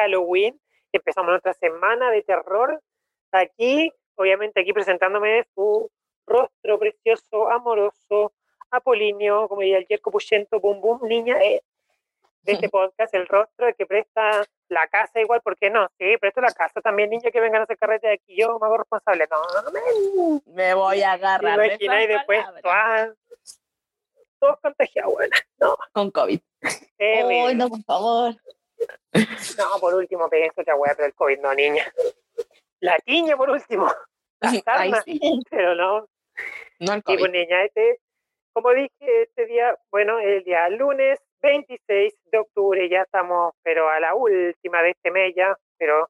Halloween. Empezamos nuestra semana de terror. Aquí, obviamente, aquí presentándome su rostro precioso, amoroso, apolinio, como diría el Yerko Puyento, boom boom, niña eh, de este podcast, el rostro el que presta la casa igual, ¿por qué no? Sí, presto la casa también, niña, que vengan a hacer carrete de aquí, yo me hago responsable. No, me Me voy a agarrar. de imagináis esas después, todos contagiados, bueno, no, Con COVID. terrible. Ay, no, por favor. No, por último, peguen otra weá, pero el COVID no, niña. La tiña, por último. La Ay, sarna, sí. pero no. No el Y pues, COVID. niña, este, como dije, este día, bueno, el día lunes 26 de octubre, ya estamos, pero a la última de este mes ya, pero...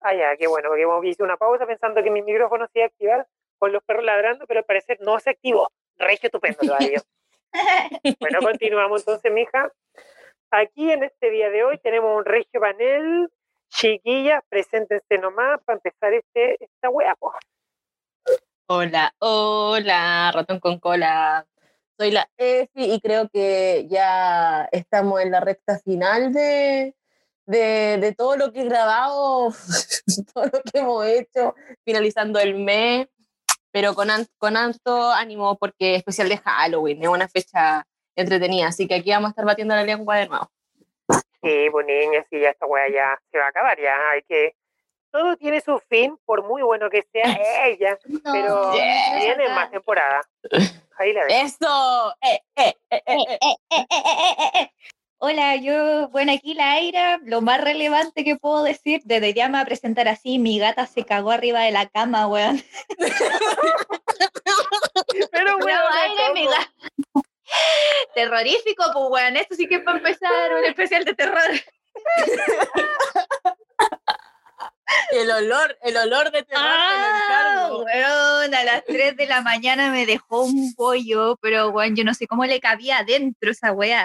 Ah, ya, qué bueno, porque hemos hice una pausa pensando que mi micrófono se iba a activar con los perros ladrando, pero al parecer no se activó. Regio estupendo todavía. Bueno, continuamos entonces, mija. Aquí en este día de hoy tenemos un regio panel. Chiquillas, preséntense nomás para empezar este, esta wea, po. Hola, hola, ratón con cola. Soy la Efi y creo que ya estamos en la recta final de, de, de todo lo que he grabado, todo lo que hemos hecho, finalizando el mes, pero con, con alto ánimo porque es especial de Halloween, es una fecha entretenida, así que aquí vamos a estar batiendo la lengua de nuevo. Sí, pues niña, sí, ya esta wea ya se va a acabar, ya hay que... Todo tiene su fin, por muy bueno que sea ella, No, pero Yeah. viene más temporada. Ahí la dejo. ¡Eso! ¡Eh, eh, eh, eh, Eh, eh! eh, eh, eh, eh, eh, eh. Hola, yo, bueno, aquí la Aira, lo más relevante que puedo decir, desde ya me va a presentar así, mi gata se cagó arriba de la cama, weón. Pero No, weón, Aira, mi gata. Terrorífico, pues, weón, esto sí que es para empezar un especial de terror. El olor, el olor de terror Ah, weón, a las 3 de la mañana me dejó un pollo, pero weón, yo no sé cómo le cabía adentro esa weá.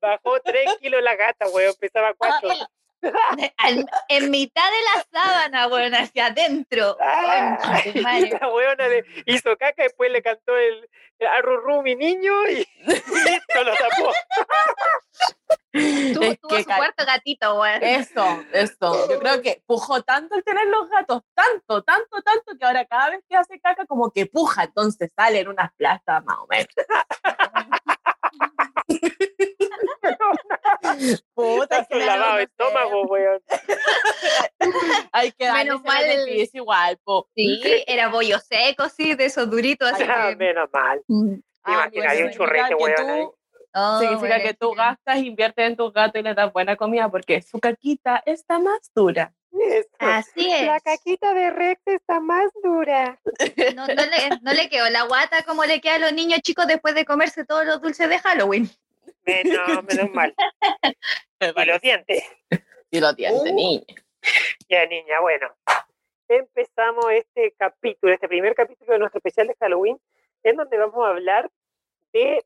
bajó tres kilos la gata, weón, pesaba cuatro. Al- en mitad de la sábana, weón, hacia adentro. Ah, la weona le hizo caca, después le cantó el, el arrurú mi niño y listo, lo tapó. Tuvo, Es tuvo que su cuarto gatito, weón. Eso, eso. Yo creo que pujó tanto el tener los gatos, tanto, tanto, tanto, que ahora cada vez que hace caca como que puja, entonces salen unas plazas más o menos. Puta, su lavado de estómago, weón. Hay que darle Menos mal- beneficio igual, po. Sí, era bollo seco, sí, de esos duritos. Así Ah, que... menos mal. Mm. Imagina, pues hay un significa churrete, que weón. Oh, Significa bueno, que tú sí. gastas, inviertes en tus gatos y les das buena comida porque su caquita está más dura. Eso. Así es. La caquita de Rex está más dura. No, no le, no le quedó la guata como le queda a los niños chicos después de comerse todos los dulces de Halloween. Menos, menos mal. Y los dientes. Y los dientes, Uh. niña. Ya, niña, bueno. Empezamos este capítulo, este primer capítulo de nuestro especial de Halloween, en donde vamos a hablar de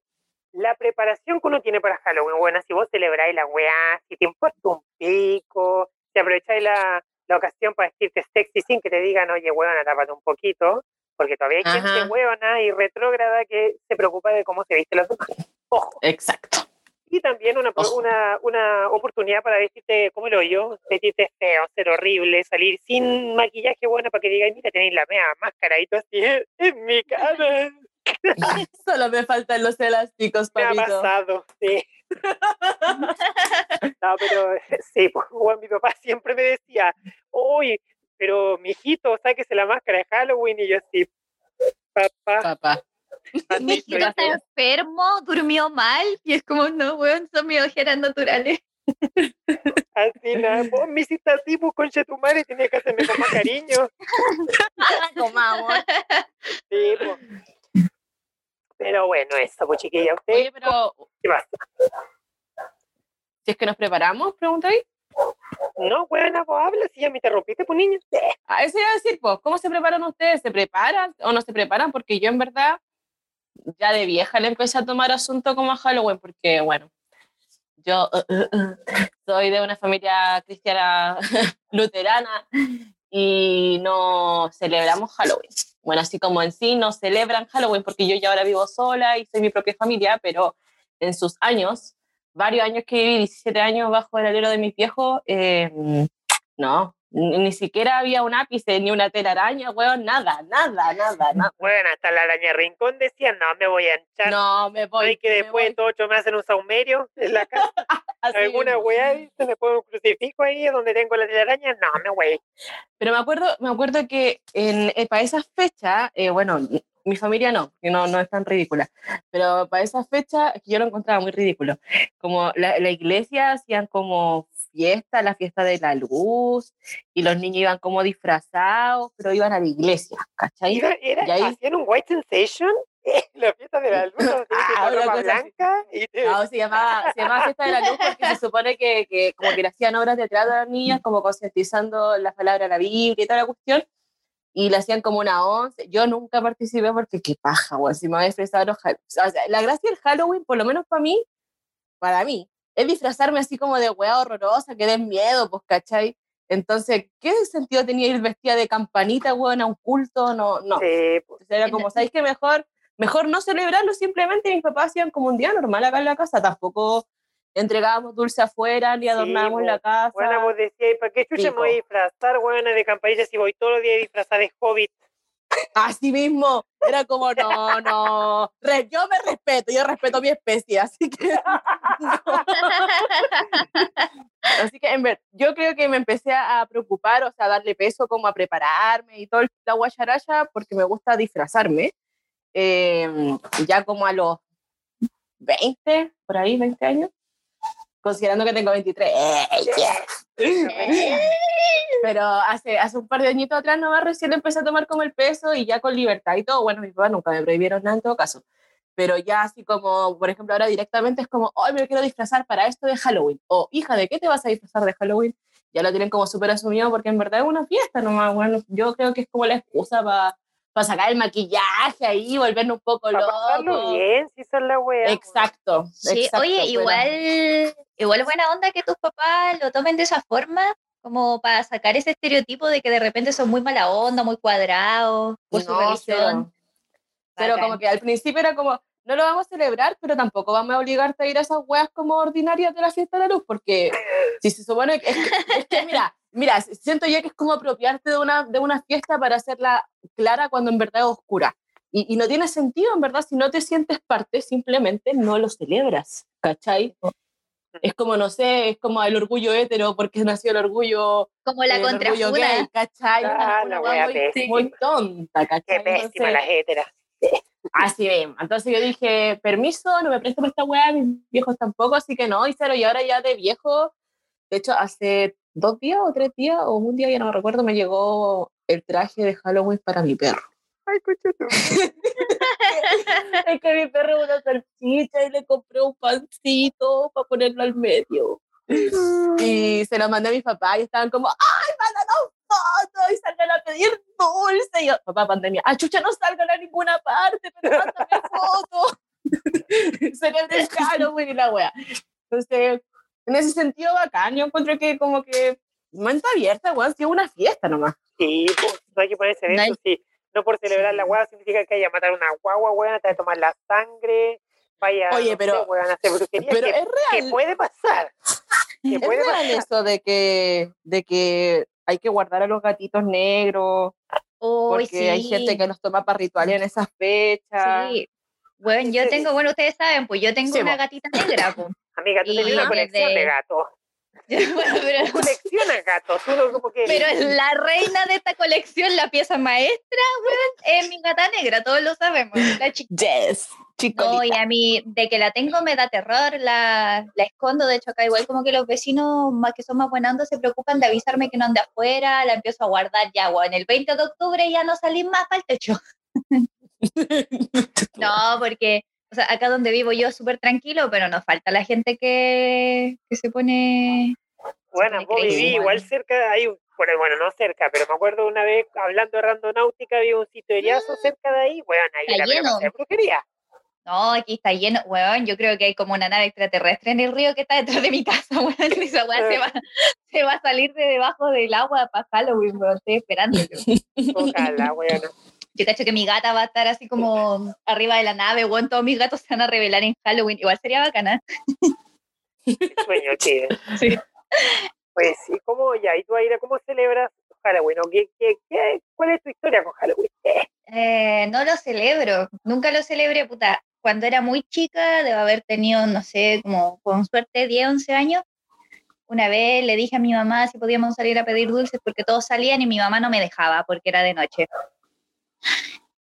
la preparación que uno tiene para Halloween. Bueno, si vos celebráis la weá, si te importa un pico, si aprovecháis la, la ocasión para vestirte sexy sin que te digan, oye, huevona, tápate un poquito, porque todavía hay gente huevona y retrógrada que se preocupa de cómo se viste la demás. Ojo. Exacto. Y también una, una, una oportunidad para vestirte como lo yo, vestirte feo, ser horrible, salir sin maquillaje bueno para que digáis, mira, tenéis la mea máscara y todo así en, en mi cara. Solo me faltan los elásticos, Me ha papito. pasado, sí. no, pero sí, pues, bueno, mi papá siempre me decía, uy, pero mijito, sáquese la máscara de Halloween y yo así, papá, Papá. Mi hijito soy está yo". enfermo, durmió mal y es como, no, weón, son mis ojeras naturales. Así nada, vos me hiciste así, pues concha tu madre, tenía que hacerme con más cariño. Comamos. Sí, pues. Pero bueno, eso, pues chiquilla, ¿usted Oye, pero qué pasa? si es que nos preparamos, pregunta ahí. No, buena, pues habla, si ya me interrumpiste, pues niña. A eso iba a decir, pues, ¿cómo se preparan ustedes? ¿Se preparan o no se preparan? Porque yo en verdad ya de vieja le empecé a tomar asunto como a Halloween, porque bueno, yo uh, uh, uh, soy de una familia cristiana luterana y no celebramos Halloween. Bueno, así como en sí no celebran Halloween porque yo ya ahora vivo sola y soy mi propia familia, pero en sus años, varios años que viví, 17 años bajo el alero de mis viejos, eh, no, ni, siquiera había un ápice, ni una telaraña, weón, nada, nada, nada, nada. Bueno, hasta la araña rincón decía, no, me voy a hinchar. No, me voy. Hay que me después voy, de todo ocho me hacen un saumerio en la casa. Alguna weá me pone un crucifijo ahí donde tengo la telaraña. No, me voy. Pero me acuerdo, me acuerdo que en, eh, para esa fecha, eh, bueno, mi familia no, que no, no es tan ridícula, pero para esa fecha yo lo encontraba muy ridículo. Como la, la iglesia hacían como fiesta, la fiesta de la luz, y los niños iban como disfrazados, pero iban a la iglesia, ¿cachai? Iba- era- y ahí- hacían un white sensation. la fiesta de la luz, Ah, una ropa blanca y te- No, se llamaba, se llamaba Fiesta de la Luz porque se supone que, que como que le hacían obras de teatro a las niñas, como concientizando las palabras de la Biblia y toda la cuestión, y le hacían como una once. Yo nunca participé porque qué paja, güey, si me voy a disfrazar los O sea, la gracia del Halloween, por lo menos para mí, para mí, es disfrazarme así como de weá horrorosa, que den miedo, pues, ¿cachai? Entonces, ¿qué sentido tenía ir vestida de campanita, weón, a un culto? No, no. Sí, pues, era como, ¿sabéis que mejor, mejor no celebrarlo? Simplemente mis papás hacían como un día normal acá en la casa. Tampoco entregábamos dulce afuera ni adornábamos po. la casa. Bueno, vos decías, ¿para qué chucha me voy a disfrazar, buena de campanilla si voy todos los días disfrazada de hobbit? Así mismo, era como, no, no, yo me respeto, yo respeto mi especie, así que... no. Así que, en ver, yo creo que me empecé a preocupar, o sea, a darle peso como a prepararme y todo el- la guacharaya, porque me gusta disfrazarme. Eh, ya como a los 20, por ahí, 20 años, considerando que tengo 23. ¡eh, yes! Pero hace, hace un par de añitos atrás nomás recién empecé a tomar como el peso y ya con libertad y todo. Bueno, mis papás nunca me prohibieron nada en todo caso. Pero ya así como, por ejemplo, ahora directamente es como, hoy me quiero disfrazar para esto de Halloween. O, hija, ¿de qué te vas a disfrazar de Halloween? Ya lo tienen como súper asumido porque en verdad es una fiesta nomás. Bueno, yo creo que es como la excusa para sacar el maquillaje ahí, volvernos un poco Para pasarlo locos. bien, si son la wea. Exacto. Sí, exacto, oye, pero- igual, igual buena onda que tus papás lo tomen de esa forma, como para sacar ese estereotipo de que de repente son muy mala onda, muy cuadrados, por su No, religión. cero. Pero Bacán. como que al principio era como, no lo vamos a celebrar, pero tampoco vamos a obligarte a ir a esas weas como ordinarias de la fiesta de la luz, porque si se supone que, es que, es que mira, mira, siento yo que es como apropiarte de una, de una fiesta para hacerla clara cuando en verdad es oscura. Y, y no tiene sentido, en verdad, si no te sientes parte, simplemente no lo celebras, ¿cachai? Es como, no sé, es como el orgullo hétero, porque nació el orgullo, Como la el orgullo gay, contrafuna. ¿cachai? Una- Ah, una la wea muy, pésima. muy tonta, ¿cachai? Qué pésima Entonces- la hétera. Así mismo. Entonces yo dije, permiso, no me presto para esta weá, mis viejos tampoco, así que no, y cero. Y ahora ya de viejo, de hecho, hace dos días o tres días, o un día, ya no me recuerdo, me llegó el traje de Halloween para mi perro. Ay, es que mi perro es una salchicha y le compré un pancito para ponerlo al medio. Y se lo mandé a mis papás y estaban como, ¡ay, mándanos fotos! Y salgan a pedir dulce. Y yo, papá, pandemia, ¡ah, chucha, no salgan a ninguna parte, pero mándame fotos! El Halloween y la wea. Entonces, en ese sentido, bacán. Yo encuentro que como que mente abierta, weón, si es una fiesta nomás. Sí, pues, no hay que ponerse en No eso, sí. No por celebrar la guagua significa que haya matar una guagua, weón, te va a tomar la sangre, vaya Oye, no pero- sé, weón, hacer brujería, Pero que, es que real. puede pasar. Que Es puede real pasar. eso de que, de que hay que guardar a los gatitos negros, Uy, porque hay gente que los toma para rituales en esas fechas. Sí. Bueno, ¿En yo tengo, bueno, ustedes saben, pues yo tengo Sí, una gatita negra, pues. Amiga, tú tenías una colección de gatos. bueno, pero, Tú coleccionas gatos. Uno como que... pero la reina de esta colección, la pieza maestra, weón, es mi gata negra, todos lo sabemos, la chica. Yes, chicolita. No, y a mí, de que la tengo me da terror, la, la escondo, de hecho acá igual como que los vecinos más que son más buenos se preocupan de avisarme que no ande afuera, la empiezo a guardar ya, en el 20 de octubre ya no salí más para el techo. No, porque, o sea, acá donde vivo yo es súper tranquilo, pero nos falta la gente que, que se pone... Bueno, vos viví weón. igual cerca, hay un, bueno, bueno, no cerca, pero me acuerdo una vez hablando de randonáutica, había un sitio de Riazo cerca de ahí, bueno, ahí Está lleno. hacer brujería. No, aquí está lleno, weón, yo creo que hay como una nave extraterrestre en el río que está detrás de mi casa, weón, esa weá se va, se va a salir de debajo del agua para Halloween, weón. Estoy esperando. Ojalá, weón. Yo cacho que mi gata va a estar así como arriba de la nave, weón. Todos mis gatos se van a revelar en Halloween. Igual sería bacana. Sueño. Sí. Pues sí, ¿cómo ya? ¿Y tú, Aira, cómo celebras Halloween? ¿O qué, qué, qué- ¿Cuál es tu historia con Halloween? Eh, no lo celebro, nunca lo celebré, puta. Cuando era muy chica, debo haber tenido, no sé, como con suerte 10, 11 años. Una vez le dije a mi mamá si podíamos salir a pedir dulces porque todos salían y mi mamá no me dejaba porque era de noche.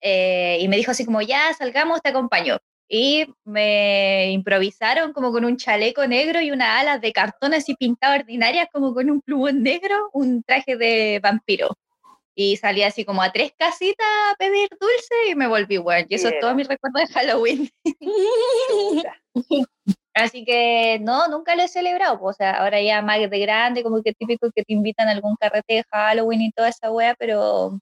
Eh, y me dijo así como, ya, salgamos, te acompaño. Y me improvisaron como con un chaleco negro y unas alas de cartón así pintadas ordinarias, como con un plumón negro, un traje de vampiro. Y salí así como a tres casitas a pedir dulce y me volví bueno. Y eso es todo mi recuerdo de Halloween. Así que no, nunca lo he celebrado. pues, O sea, ahora ya más de grande, como que típico que te invitan a algún carrete de Halloween y toda esa wea, pero,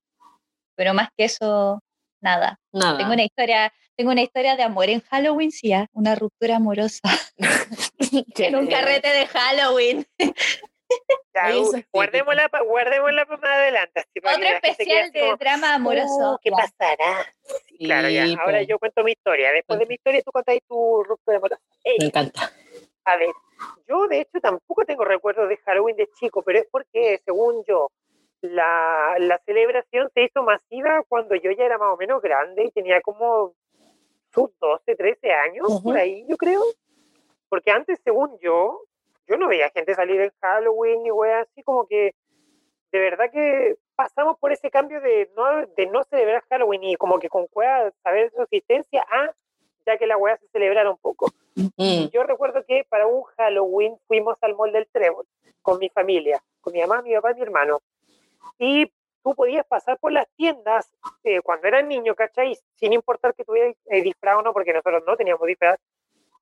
pero más que eso, nada. Nada. Tengo una historia, tengo una historia de amor en Halloween, sí, ah, una ruptura amorosa en un carrete de Halloween. Uh, es guardémosla, pa- guardémosla para más adelante. así Otro especial de como, drama amoroso. "Oh, ¿Qué Ya. pasará? Sí, claro, ya. Ahora yo cuento mi historia. Después de mi historia, tú contáis tu ruptura amorosa. Ey, Me encanta. A ver, yo de hecho tampoco tengo recuerdos de Halloween de chico, pero es porque, según yo, la, la celebración se hizo masiva cuando yo ya era más o menos grande y tenía como sus 12, 13 años, por ahí yo creo. Porque antes, según yo, yo no veía gente salir en Halloween y weas así como que de verdad que pasamos por ese cambio de no, de no celebrar Halloween y como que con cueva saber su existencia a ya que la wea se celebrara un poco. Mm. Yo recuerdo que para un Halloween fuimos al mall del Trébol con mi familia, con mi mamá, mi papá y mi hermano. Y tú podías pasar por las tiendas eh, cuando eras niño, ¿cachai? Sin importar que tuvieras eh, disfraz o no, porque nosotros no teníamos disfraz,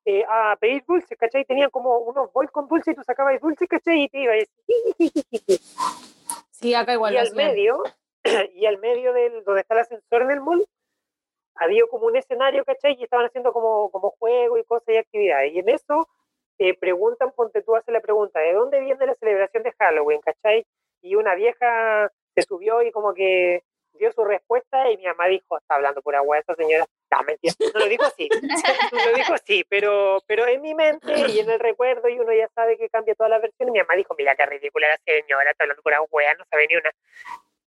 eh, a pedir dulces, ¿cachai? Tenían como unos bols con dulces y tú sacabas dulces, ¿cachai? Y te ibas. Sí, acá igual Y al medio, y al medio del donde está el ascensor en el mall, había como un escenario, ¿cachai? Y estaban haciendo como, como juego y cosas y actividades. Y en eso eh, preguntan, ponte tú, hace la pregunta, ¿de dónde viene la celebración de Halloween, ¿cachai? Y una vieja se subió y como que dio su respuesta y mi mamá dijo, está hablando pura hueá esa señora. No, mentira, no lo dijo así, no lo dijo así, pero, pero en mi mente y en el recuerdo y uno ya sabe que cambia todas las versiones, mi mamá dijo, mira qué ridícula la señora, está hablando pura hueá, no sabe ni una.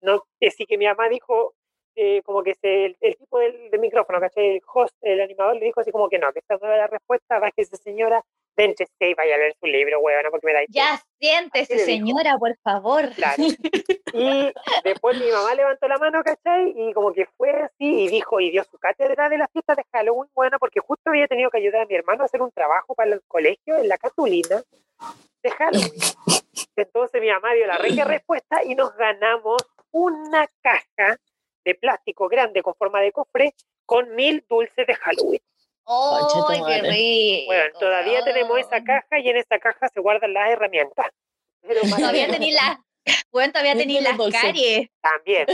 No, así que mi mamá dijo, eh, como que se, el, el tipo del, del micrófono, ¿cachai? El host, el animador, le dijo así como que no, que esta no era la respuesta, va que esa señora, y vaya a leer su libro, huevona, porque me da Ya siéntese, señora, por favor. Claro. Y después mi mamá levantó la mano, ¿cachai? Y como que fue así y dijo, y dio su cátedra de la fiesta de Halloween, bueno, porque justo había tenido que ayudar a mi hermano a hacer un trabajo para el colegio en la Catulina de Halloween. Entonces mi mamá dio la regia respuesta y nos ganamos una caja de plástico grande con forma de cofre con mil dulces de Halloween. ¡Ay, tu qué rico! Bueno, todavía tenemos esa caja y en esa caja se guardan las herramientas. Pero Todavía tení las, bueno, todavía Dentro tení de los las caries. También.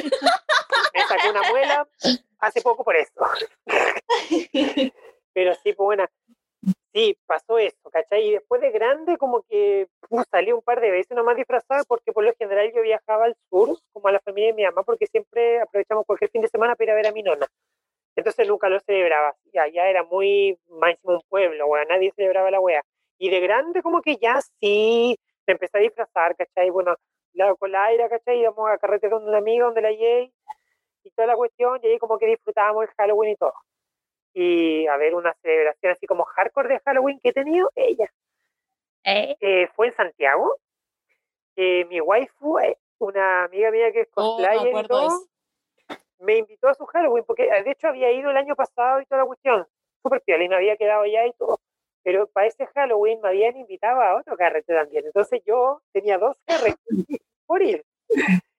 Me saqué una muela hace poco por eso. Pero sí, pues bueno, sí, pasó eso, ¿cachai? Y después de grande, como que uh, salí un par de veces nomás disfrazada, porque por lo general yo viajaba al sur, como a la familia de mi mamá, porque siempre aprovechamos cualquier fin de semana para ir a ver a mi nona. Entonces nunca lo celebraba. Y allá era muy máximo un pueblo, weón, nadie celebraba la wea. Y de grande, como que ya sí, me empecé a disfrazar, ¿cachai? Bueno, la, con la aire, ¿cachai? Íbamos a carretera con una amiga donde la Jay y toda la cuestión, y ahí como que disfrutábamos el Halloween y todo. Y a ver, una celebración así como hardcore de Halloween que he tenido, ella. ¿Eh? Eh, fue en Santiago. Eh, mi waifu, eh, una amiga mía que es Oh, cosplayer y acuerdo de todo. Me invitó a su Halloween, porque eh, de hecho había ido el año pasado y toda la cuestión. Súper piola y me había quedado allá y todo. Pero para ese Halloween me habían invitado a otro carrete también. Entonces yo tenía dos carretes por ir.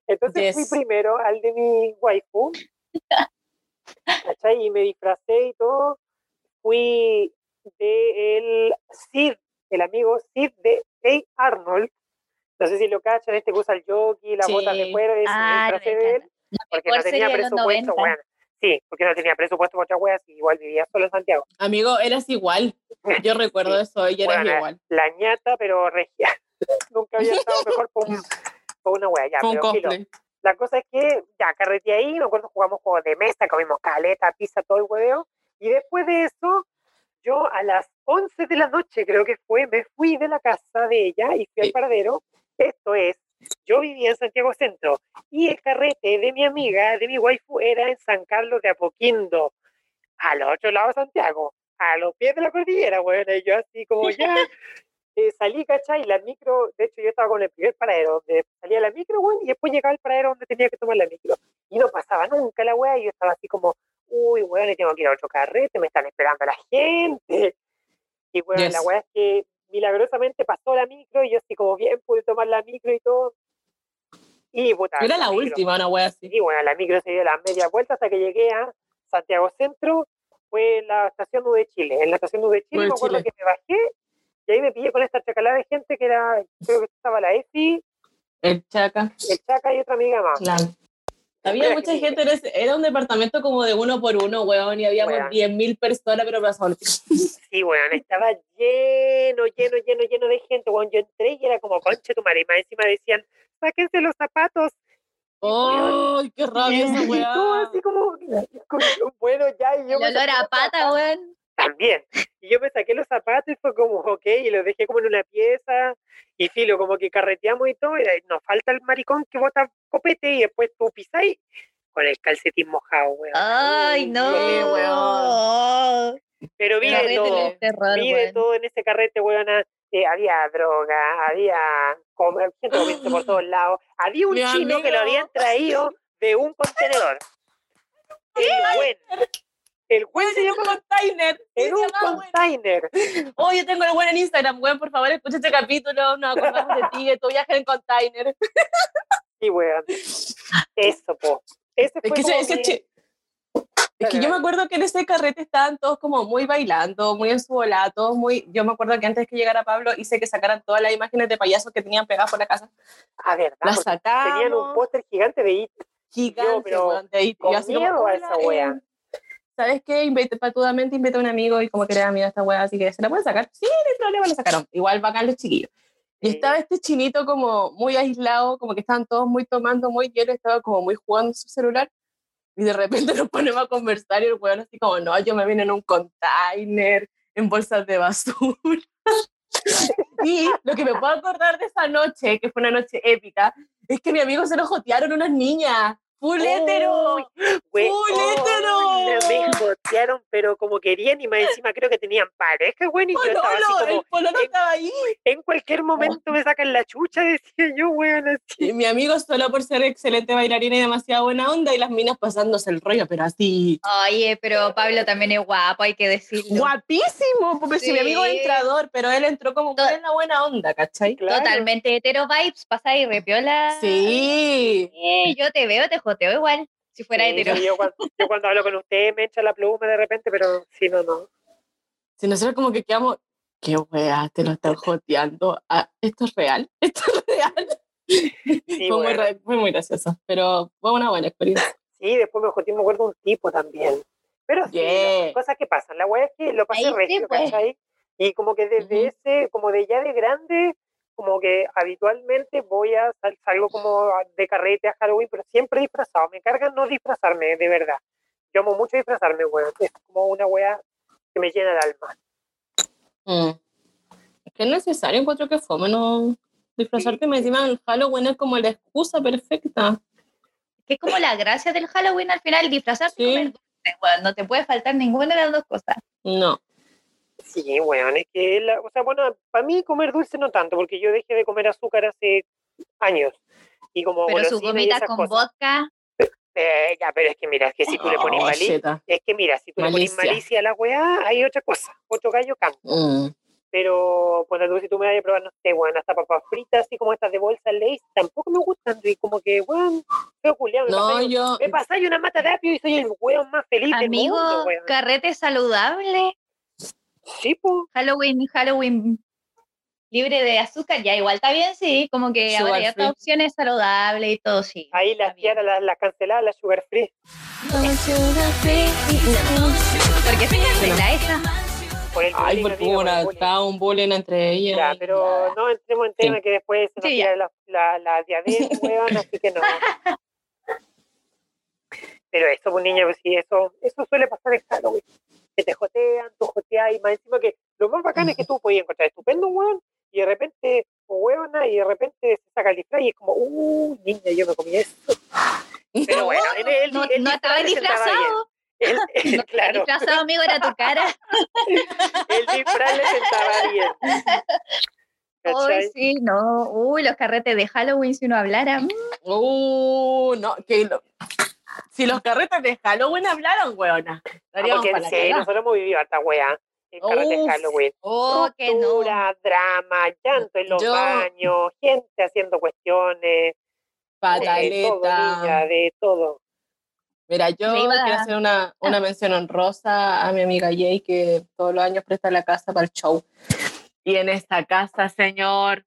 Entonces fui primero al de mi waifu. ¿cachai? Y me disfracé y todo. Fui de el Sid, el amigo Sid de A. Arnold. No sé si lo cachan, este que usa el jockey, la bota de Sí. cuero, me Ah, me disfracé de él. La porque no tenía presupuesto, 90. bueno. Sí, porque no tenía presupuesto otras weas y igual vivía solo en Santiago. Amigo, eras igual. Yo recuerdo eso eras Bueno, igual. La ñata, pero regia. Nunca había estado mejor por una wea. Ya, un pero. La cosa es que ya carreteé ahí, me acuerdo jugamos juegos de mesa, comimos caleta, pizza, todo el hueveo. Y después de eso, yo a las 11 de la noche, creo que fue, me fui de la casa de ella y fui al paradero. Esto es, yo vivía en Santiago Centro y el carrete de mi amiga, de mi waifu, era en San Carlos de Apoquindo, al otro lado de Santiago, a los pies de la cordillera, bueno, y yo así como ya. eh, salí, ¿cachai? La micro, de hecho yo estaba con el primer paradero, donde salía la micro, weón, y después llegaba al paradero donde tenía que tomar la micro. Y no pasaba nunca la weá, y yo estaba así como, uy, weón, y tengo que ir a otro carrete, me están esperando la gente. Y bueno, la weá es que milagrosamente pasó la micro, y yo así como bien pude tomar la micro y todo. Y puta. Era la micro- última, una wea así. y bueno, la micro se dio las media vuelta hasta que llegué a Santiago Centro. Fue en la estación U de Chile. En la estación U de Chile me acuerdo que me bajé y ahí me pillé con esta chacalada de gente que era, creo que estaba la EFI, El chaca. el Chaca y otra amiga más. Claro. Había mucha que- gente, en ese- era un departamento como de uno por uno, weón, y habíamos Weón. 10.000 personas, pero pasó. Sí, bueno, estaba lleno, lleno, lleno, lleno de gente. Bueno, yo entré y era como, conche tu madre. Y más encima decían, sáquense los zapatos. ¡Ay, qué rabia esa Y weá! todo así como, bueno, ya. Y yo El olor a pata, weón. también. Y yo me saqué los zapatos y fue como, ok, y los dejé como en una pieza. Y filo, como que carreteamos y todo. Y nos falta el maricón que bota copete y después tú pisáis con el calcetín mojado, weón. Ay, no. sí, weón. Pero vi de todo. terror, Vi de todo en ese carrete, weón. Eh, había droga, había comer, gente por todos lados. Había un Mi chino que lo habían traído de un contenedor. El buen. El buen se llama container. en un container. Oh, yo tengo el buen en Instagram, weón, por favor, escucha este capítulo, nos acordamos de ti, de tu viaje en container. Weón. Eso, po. Es que, es yo me acuerdo que en ese carrete estaban todos como muy bailando, muy en su bola, todos muy... Yo me acuerdo que antes que llegara Pablo hice que sacaran todas las imágenes de payasos que tenían pegadas por la casa. Ah, verdad. Las sacamos. Tenían un póster gigante de IT. gigante, pero weón, de con yo así como, miedo a "Hola, esa wea". eh, ¿Sabes qué? Invité, patudamente invité a un amigo y como que le da miedo a esta wea, así que se la pueden sacar. Sí, no hay problema, la sacaron. Igual bacán los chiquillos. Y Sí. estaba este chinito como muy aislado, como que estaban todos muy tomando muy lleno, estaba como muy jugando en su celular. Y de repente nos ponemos a conversar y el weón así como, no, yo me vine en un container, en bolsas de basura. y lo que me puedo acordar de esa noche, que fue una noche épica, es que a mi amigo se lo jotearon unas niñas. ¡Full hétero! Uy, we- ¡Full oh, hétero! Me jotearon, pero como querían y más encima creo que tenían pareja, güey. Y yo estaba así Pololo, como, el pololo en- estaba ahí. en cualquier momento me sacan la chucha, decía yo, weón. así. Y mi amigo solo por ser excelente bailarina y demasiado buena onda y las minas pasándose el rollo, pero así Oye, pero Pablo también es guapo, hay que decirlo. guapísimo, porque si mi amigo es entrador, pero él entró como en la buena onda, ¿cachai? Claro. Totalmente hetero vibes, pasa y repiola. Sí. Sí, yo te veo, te joteo igual. Si fuera Sí, hetero. sí, yo, cuando, yo cuando hablo con usted me echa la pluma de repente, pero si no, no. Si nosotros como que quedamos, qué wea, te lo están joteando. Ah, ¿Esto es real? ¿Esto es real? Sí, fue, muy, bueno. ra- fue muy gracioso, pero fue una buena experiencia. Sí, después me joteé, me acuerdo un tipo también. Pero sí, Yeah. las cosas que pasan. La weá es que lo pasé Ahí sí, regio, pues. ¿cachai? Y como que desde Ujú. ese, como de ya de grande, como que habitualmente voy a, sal- salgo como de carrete a Halloween, pero siempre disfrazado. Me cargan no disfrazarme, de verdad. Yo amo mucho disfrazarme, weón. Es como una weá que me llena el alma. Mm. Es que es necesario, encuentro que fue menos disfrazarte me encima en Halloween es como la excusa perfecta. Que es como la gracia del Halloween al final, disfrazarte y Sí. comer dulce, weón. No te puede faltar ninguna de las dos cosas. No. Sí, weón, es que, la- o sea, bueno, para mí comer dulce no tanto, porque yo dejé de comer azúcar hace años. Y como Pero sus gomitas con cosas. vodka, Eh, ya, pero es que mira, es que si tú le pones malicia, es que mira, si tú le pones malicia a la weá, hay otra cosa, otro gallo campo. Mm. Pero, pues tú, si tú me vas a probar, no sé, weón, hasta papas fritas, así como estas de bolsa Lays, tampoco me gustan, y como que, weón, feo culiado, me No, yo. me pasáis una mata de apio y soy el weón más feliz amigo, del mundo, weón. carrete saludable, Sí, po. Halloween, Halloween libre de azúcar, ya igual está bien, sí, como que Sugar ahora otras free. opciones saludables y todo, sí. Ahí está las bien. tiaras, las, las canceladas, las sugar free. Porque se cancela esa. por el Ay, bullying, porque hubo una, un bullying entre ellas. Ya, pero no entremos en tema Sí. que después se nos Sí, la, la, la diadema, weón, así que no. Pero eso, pues niña, pues sí, eso, eso suele pasar en Halloween. Que te jotean, tú joteas y más encima que lo más bacán es que tú podías encontrar estupendo weón y de repente, o weona, y de repente se saca el disfraz y es como, uh, niña, yo me comí eso. Pero bueno, en el, No, el no estaba disfrazado. El- el- claro, Disfrazado, amigo, era tu cara. el disfraz le sentaba bien. Uy, ¿Cachai? sí, no. Uy, los carretes de Halloween, si uno hablara. mm, Uh, no, que lo- si los carretes de Halloween hablaron, weona. Ah, porque nosotros hemos vivido hasta weá. De Uf. Halloween. Oh, que no. Ruptura, drama, llanto en los Yo- baños, gente haciendo cuestiones, de todo, Pataleta. niña, de todo. Mira, yo quiero a- hacer una, una mención honrosa a mi amiga Jay, que todos los años presta la casa para el show. Y en esta casa, señor,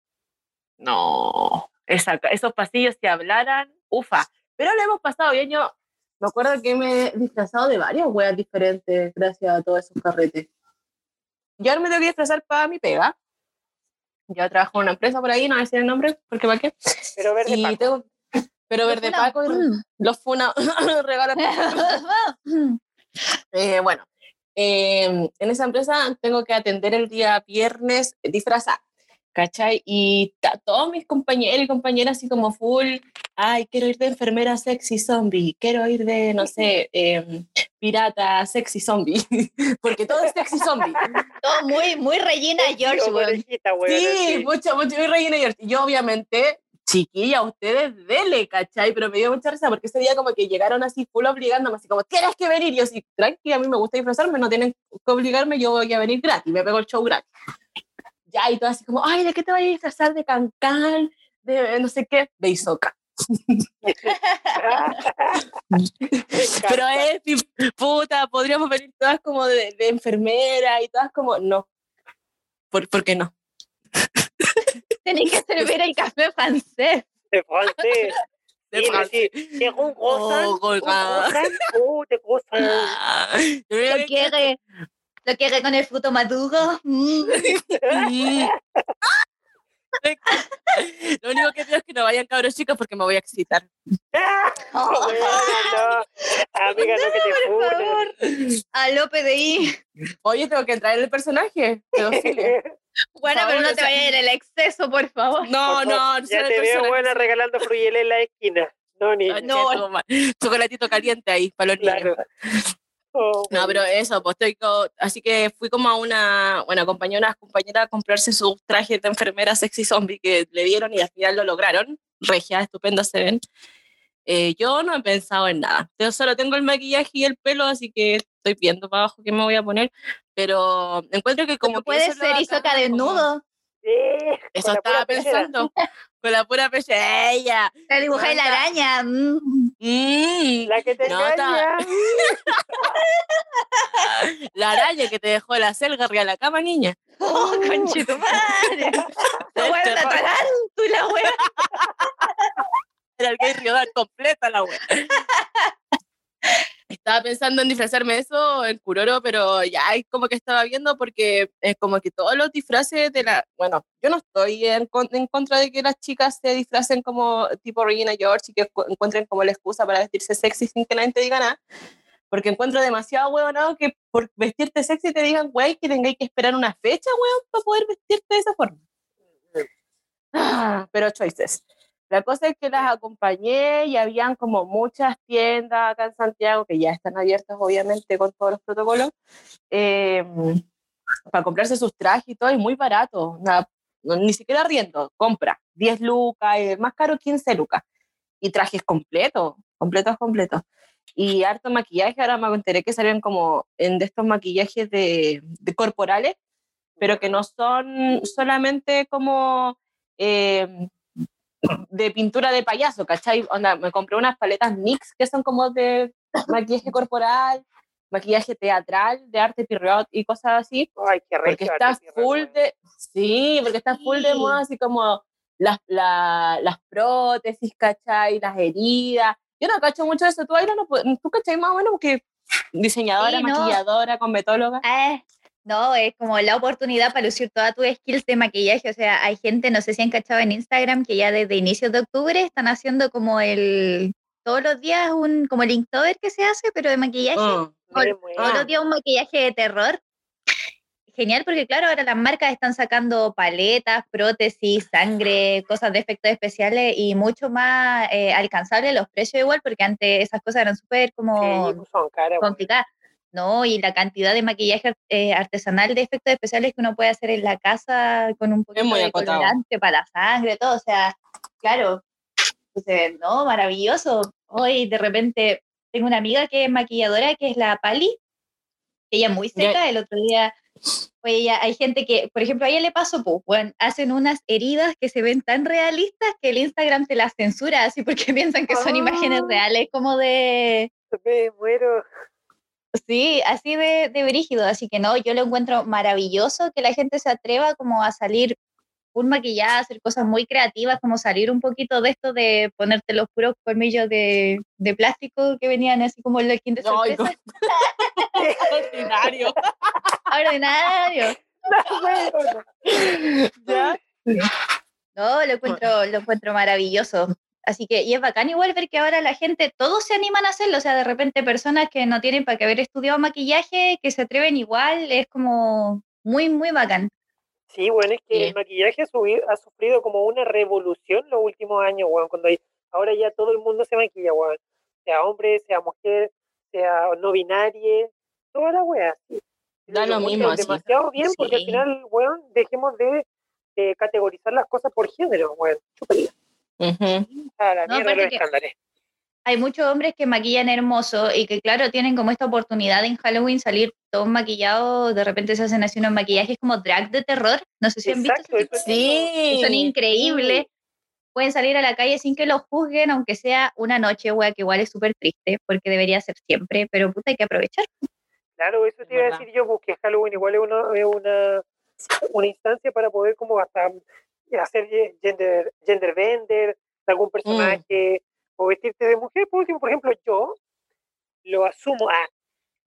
no, esa esos pasillos si hablaran, ufa. Pero lo hemos pasado bien. Yo me acuerdo que me he disfrazado de varias weas diferentes gracias a todos esos carretes. Yo ahora me tengo que disfrazar para mi pega. Yo trabajo en una empresa por ahí, no voy a decir el nombre, porque para qué. Pero verde Y Paco. tengo- pero verde Funa. Paco y Mm. los funa regalan eh, bueno, eh, en esa empresa tengo que atender el día viernes disfrazada, ¿cachai? Y todos mis compañeros y compañeras así como full, ay, quiero ir de enfermera sexy zombie, quiero ir de, no sé, em, pirata sexy zombie, porque todo es sexy zombie. Todo muy, muy Regina George, weón, Sí, mucho, mucho, muy Regina George. Y yo, obviamente, chiquilla, ustedes dele, ¿cachai? Pero me dio mucha risa porque ese día como que llegaron así full obligándome, así como, tienes que venir. Y yo así, tranqui, a mí me gusta disfrazarme, no tienen que obligarme, yo voy a venir gratis. Me pego el show gratis. Ya, y todo así como, ay, ¿de qué te vas a disfrazar? ¿De cancán? ¿De no sé qué? De Isoca. Pero es, mi puta, podríamos venir todas como de, de enfermera y todas como, no. ¿Por, ¿por qué no? Tenés que servir el café francés. De francés. De Sí, francés. sí. ¿Quieres un croissant? Oh. Oh, de croissant. Lo quiere, lo quiere con el fruto maduro. Mm. Sí. Lo único que pido es que no vayan cabros chicos porque me voy a excitar. Ah, weona, no. Amiga, no que te favor. Aló, PDI. Oye, tengo que entrar en el personaje. Bueno, favor, pero no te vayas ir el exceso, por favor. No, Por no, favor, no Ya te veo buena regalando fruyelé en la esquina. No, ni. Ay, No. Chocolatito caliente ahí para los niños. Oh, No, pero eso, pues estoy así que fui como a una, bueno, acompañé a unas compañeras a comprarse sus trajes de enfermera sexy zombie que le dieron y al final lo lograron. Regia, estupendo se ven. Eh, yo no he pensado en nada. Yo solo tengo el maquillaje y el pelo, así que estoy viendo para abajo qué me voy a poner. Pero encuentro que como No que puede ser Isoca como- desnudo. sí, Eso estaba pensando. Con la pura pecha. Ella. Te dibujé la araña. mm. Mm, La que te No, engaña. la araña que te dejó la selga arriba de la cama, niña. Oh, wea es una tarántula, wea. Era el gay Riodar completa la wea. Estaba pensando en disfrazarme de eso en Curoro, pero ya como que estaba viendo porque es como que todos los disfraces de la... Bueno, yo no estoy en, con- en contra de que las chicas se disfracen como tipo Regina George y que cu- encuentren como la excusa para vestirse sexy sin que nadie te diga nada. Porque encuentro demasiado huevonado que por vestirte sexy te digan, güey, que tengáis que esperar una fecha, weón, para poder vestirte de esa forma. Ah, pero choices. La cosa es que las acompañé y habían como muchas tiendas acá en Santiago que ya están abiertas, obviamente, con todos los protocolos, eh, para comprarse sus trajes y todo, y muy barato. nada, ni siquiera riendo, compra 10 lucas, y el más caro 15 lucas. Y trajes completos, completos, completos. Y harto maquillaje, ahora me enteré que salieron como en de estos maquillajes de, de corporales, pero que no son solamente como eh, de pintura de payaso, ¿cachai? Onda, me compré unas paletas NYX que son como de maquillaje corporal, maquillaje teatral, de arte pirriot y cosas así, Ay, qué porque regio, está full de, sí, porque está full de moda, así como las, la- las prótesis, ¿cachai? Las heridas. Yo no cacho mucho de eso, tú, Aira, no, tú, ¿cachai? Más o menos porque diseñadora, Sí, no. maquilladora, cosmetóloga. Eh, No, es como la oportunidad para lucir todas tus skills de maquillaje. O sea, hay gente, no sé si han cachado en Instagram, que ya desde inicios de octubre están haciendo como el, todos los días un, como el Inktober que se hace, pero de maquillaje. Me Todos los días un maquillaje de terror. Genial, porque claro, ahora las marcas están sacando paletas, prótesis, sangre, cosas de efectos especiales y mucho más eh, alcanzables los precios igual, porque antes esas cosas eran súper como Sí, pues son caras. weón. complicada. No, y la cantidad de maquillaje eh, artesanal de efectos especiales que uno puede hacer en la casa con un poquito de acotado. colorante para la sangre, todo, o sea, claro. Entonces, no, maravilloso. Hoy de repente tengo una amiga que es maquilladora, que es la Pali, que ella muy seca, el otro día, oye, ella, hay gente que, por ejemplo, a ella le pasó, pues, bueno, hacen unas heridas que se ven tan realistas que el Instagram te las censura, así porque piensan que son imágenes Ah. reales, como de, Me muero. Sí, así de, de brígido, así que no, yo lo encuentro maravilloso que la gente se atreva como a salir un maquillaje, a hacer cosas muy creativas, como salir un poquito de esto de ponerte los puros colmillos de, de plástico que venían así como en el de Ay, sorpresa. ordinario. Ordinario. No, lo encuentro, lo encuentro maravilloso. Así que, y es bacán igual ver que ahora la gente, todos se animan a hacerlo, o sea, de repente personas que no tienen para que haber estudiado maquillaje, que se atreven igual, es como muy, muy bacán. Sí, bueno, es que Sí. el maquillaje ha, subi- ha sufrido como una revolución los últimos años, weón, cuando hay- ahora ya todo el mundo se maquilla, weón, sea hombre, sea mujer, sea no binaria, toda la wea. sí. Da lo encuentro mismo, demasiado bien, porque al final, weón, dejemos de categorizar las cosas por género, weón. A la No, mierda aparte los que- estándares. hay muchos hombres que maquillan hermoso y que claro, tienen como esta oportunidad en Halloween salir todos maquillados, de repente se hacen así unos maquillajes como drag de terror, no sé si han visto Exacto, ese tipo eso Sí. son increíbles, pueden salir a la calle sin que los juzguen, aunque sea una noche, wea, que igual es súper triste, porque debería ser siempre, pero puta, hay que aprovechar. Claro, eso Es te iba a decir yo, porque Halloween igual es una, es una, una instancia para poder como hasta hacer ge- gender, gender bender de algún personaje o vestirte de mujer. Por último, por ejemplo, yo lo asumo. Ah,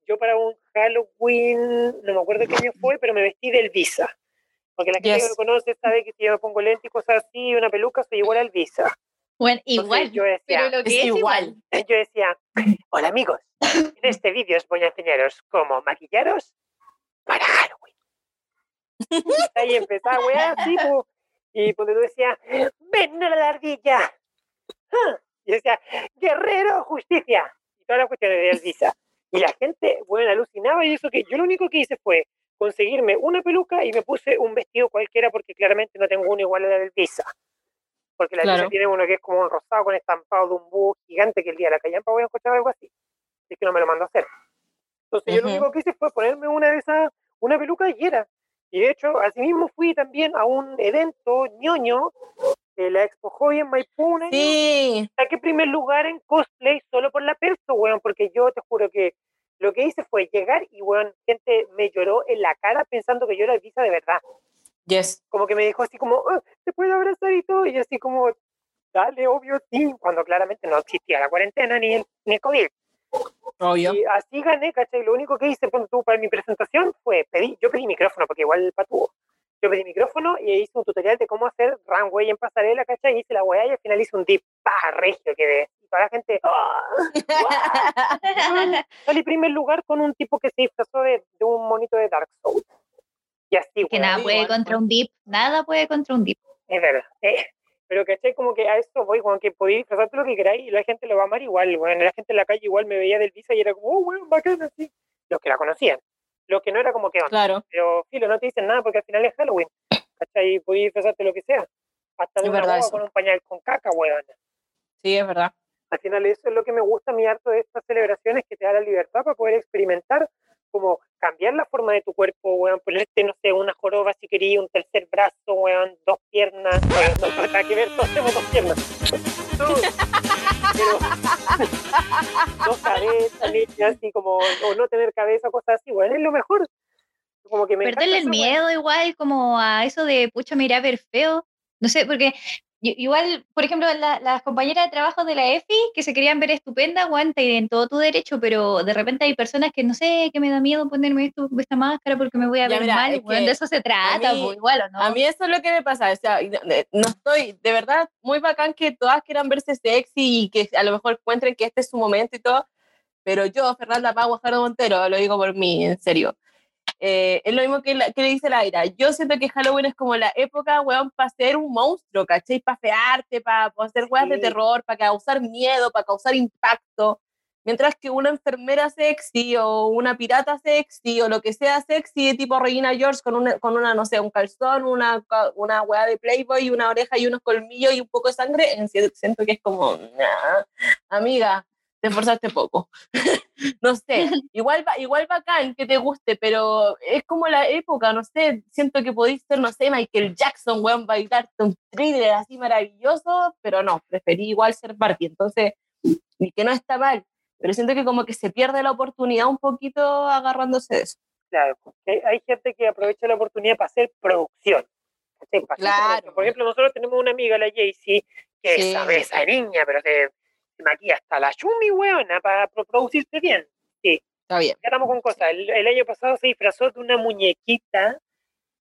yo para un Halloween, no me acuerdo qué año fue, pero me vestí del Visa. Porque la gente que Yes. me conoce sabe que si yo me pongo lentes y cosas así una peluca, soy igual al Visa. Bueno, Entonces igual, yo decía, pero lo que es es, igual. igual. yo decía, hola amigos, en este vídeo os voy a enseñaros cómo maquillaros para Halloween. Ahí empezaba, weá, así, po. Y cuando tú decía, ven a la ardilla. Ah, Y decía, guerrero, justicia. Y todas las cuestiones de Elvisa. Y la gente, bueno, alucinaba y eso que yo lo único que hice fue conseguirme una peluca y me puse un vestido cualquiera porque claramente no tengo uno igual a la del Visa. Porque la Claro. Visa tiene uno que es como un rosado con estampado de un búho gigante que el día de la callampa voy a encontrar algo así. Es que no me lo mando a hacer. Entonces yo lo único que hice fue ponerme una de esas, una peluca y era. Y de hecho, asimismo fui también a un evento ñoño, de la Expo Hobby en Maipú. Sí. Saqué primer lugar en cosplay solo por la perso, weón, porque yo te juro que lo que hice fue llegar y, weón, gente me lloró en la cara pensando que yo era Visa de verdad. Yes. Como que me dijo así como, "Ah, ¿te puedo abrazar y todo? Y yo así como, dale, obvio, sí, cuando claramente no existía la cuarentena ni el, ni el COVID. Obvio. Y así gané, ¿cachai? Lo único que hice cuando tuvo para mi presentación fue pedir, yo pedí micrófono, porque igual el patuvo. Yo pedí micrófono y hice un tutorial de cómo hacer runway en pasarela, ¿cachai? Hice la weá y al final hice un dip, pa, regio quedé. Y toda la gente, ¡ah! Salí primer lugar con un tipo que se disfrazó de, de un monito de Dark Souls. Y así, que nada puede igual, contra un VIP, nada puede contra un VIP. es verdad. eh. Pero ¿cachai? Como que a eso voy, como que podéis disfrazarte lo que queráis y la gente lo va a amar igual, bueno, la gente en la calle igual me veía del Visa y era como, oh, weón, bacán, así. Los que la conocían. Los que no era como que, onda. Claro. pero filo, no te dicen nada porque al final es Halloween. ¿Cachai? Podéis disfrazarte lo que sea. Hasta de Es una con un pañal con caca, weón. Sí, es verdad. Al final eso es lo que me gusta a mí harto de estas celebraciones que te da la libertad para poder experimentar como cambiar la forma de tu cuerpo, weón, ponerte, no sé, una joroba si querías, un tercer brazo, weón, dos piernas, weón, no no, nada que ver, todos tenemos dos piernas. Pero dos cabezas, niña, así como, o no tener cabeza, cosas así, weón, es lo mejor. Como que me Perderle el miedo igual como a eso de, pucha, mira, ver feo. No sé, porque Igual, por ejemplo, la- las compañeras de trabajo de la EFI que se querían ver estupendas, aguanta y en todo tu derecho, pero de repente hay personas que no sé, que me da miedo ponerme esto, esta máscara porque me voy a Ya, ver mira, mal. es que de eso se trata, mí- pues, igual, ¿o no? A mí eso es lo que me pasa, o sea, y no estoy, de verdad, muy bacán que todas quieran verse sexy y que a lo mejor encuentren que este es su momento y todo, pero yo, Fernanda Pau Guajardo Montero, lo digo por mí, en serio, eh, es lo mismo que, la- que le dice Laira, yo siento que Halloween es como la época, weón, para ser un monstruo, ¿cachai? Para fearte, para hacer weas de Sí. terror, para causar miedo, para causar impacto, mientras que una enfermera sexy o una pirata sexy o lo que sea sexy, tipo Regina George con una, con una no sé, un calzón, una, una weá de Playboy, una oreja y unos colmillos y un poco de sangre, siento que es como, nah, amiga, te esforzaste poco. no sé, igual, ba- igual bacán que te guste, pero es como la época, no sé, siento que podéis ser, no sé, Michael Jackson, weón, bailarte un thriller así maravilloso, pero no, preferí igual ser Barbie, entonces, y que no está mal, pero siento que como que se pierde la oportunidad un poquito agarrándose de eso. Claro, hay gente que aprovecha la oportunidad para hacer producción. ¿cachai? Para hacer Claro. producción. Por ejemplo, nosotros tenemos una amiga, la Jaycee, que Sí. sabe esa niña, pero se, se maquilla hasta la chumi, weona, para pro- producirse bien. Está bien. Ya estamos con cosas. El, el año pasado se disfrazó de una muñequita,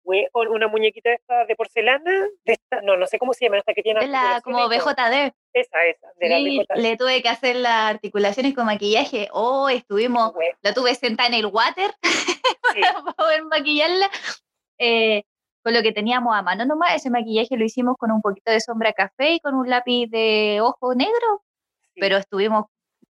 una muñequita esta de porcelana, de esta, no, no sé cómo se llama, esta que tiene de la, como. BJD. Esa, esa, de la Sí, BJD. le tuve que hacer las articulaciones con maquillaje. Oh, estuvimos, We- la tuve sentada en el water sí. para poder maquillarla. Eh, con lo que teníamos a mano nomás, ese maquillaje lo hicimos con un poquito de sombra café y con un lápiz de ojo negro, Sí. Pero estuvimos,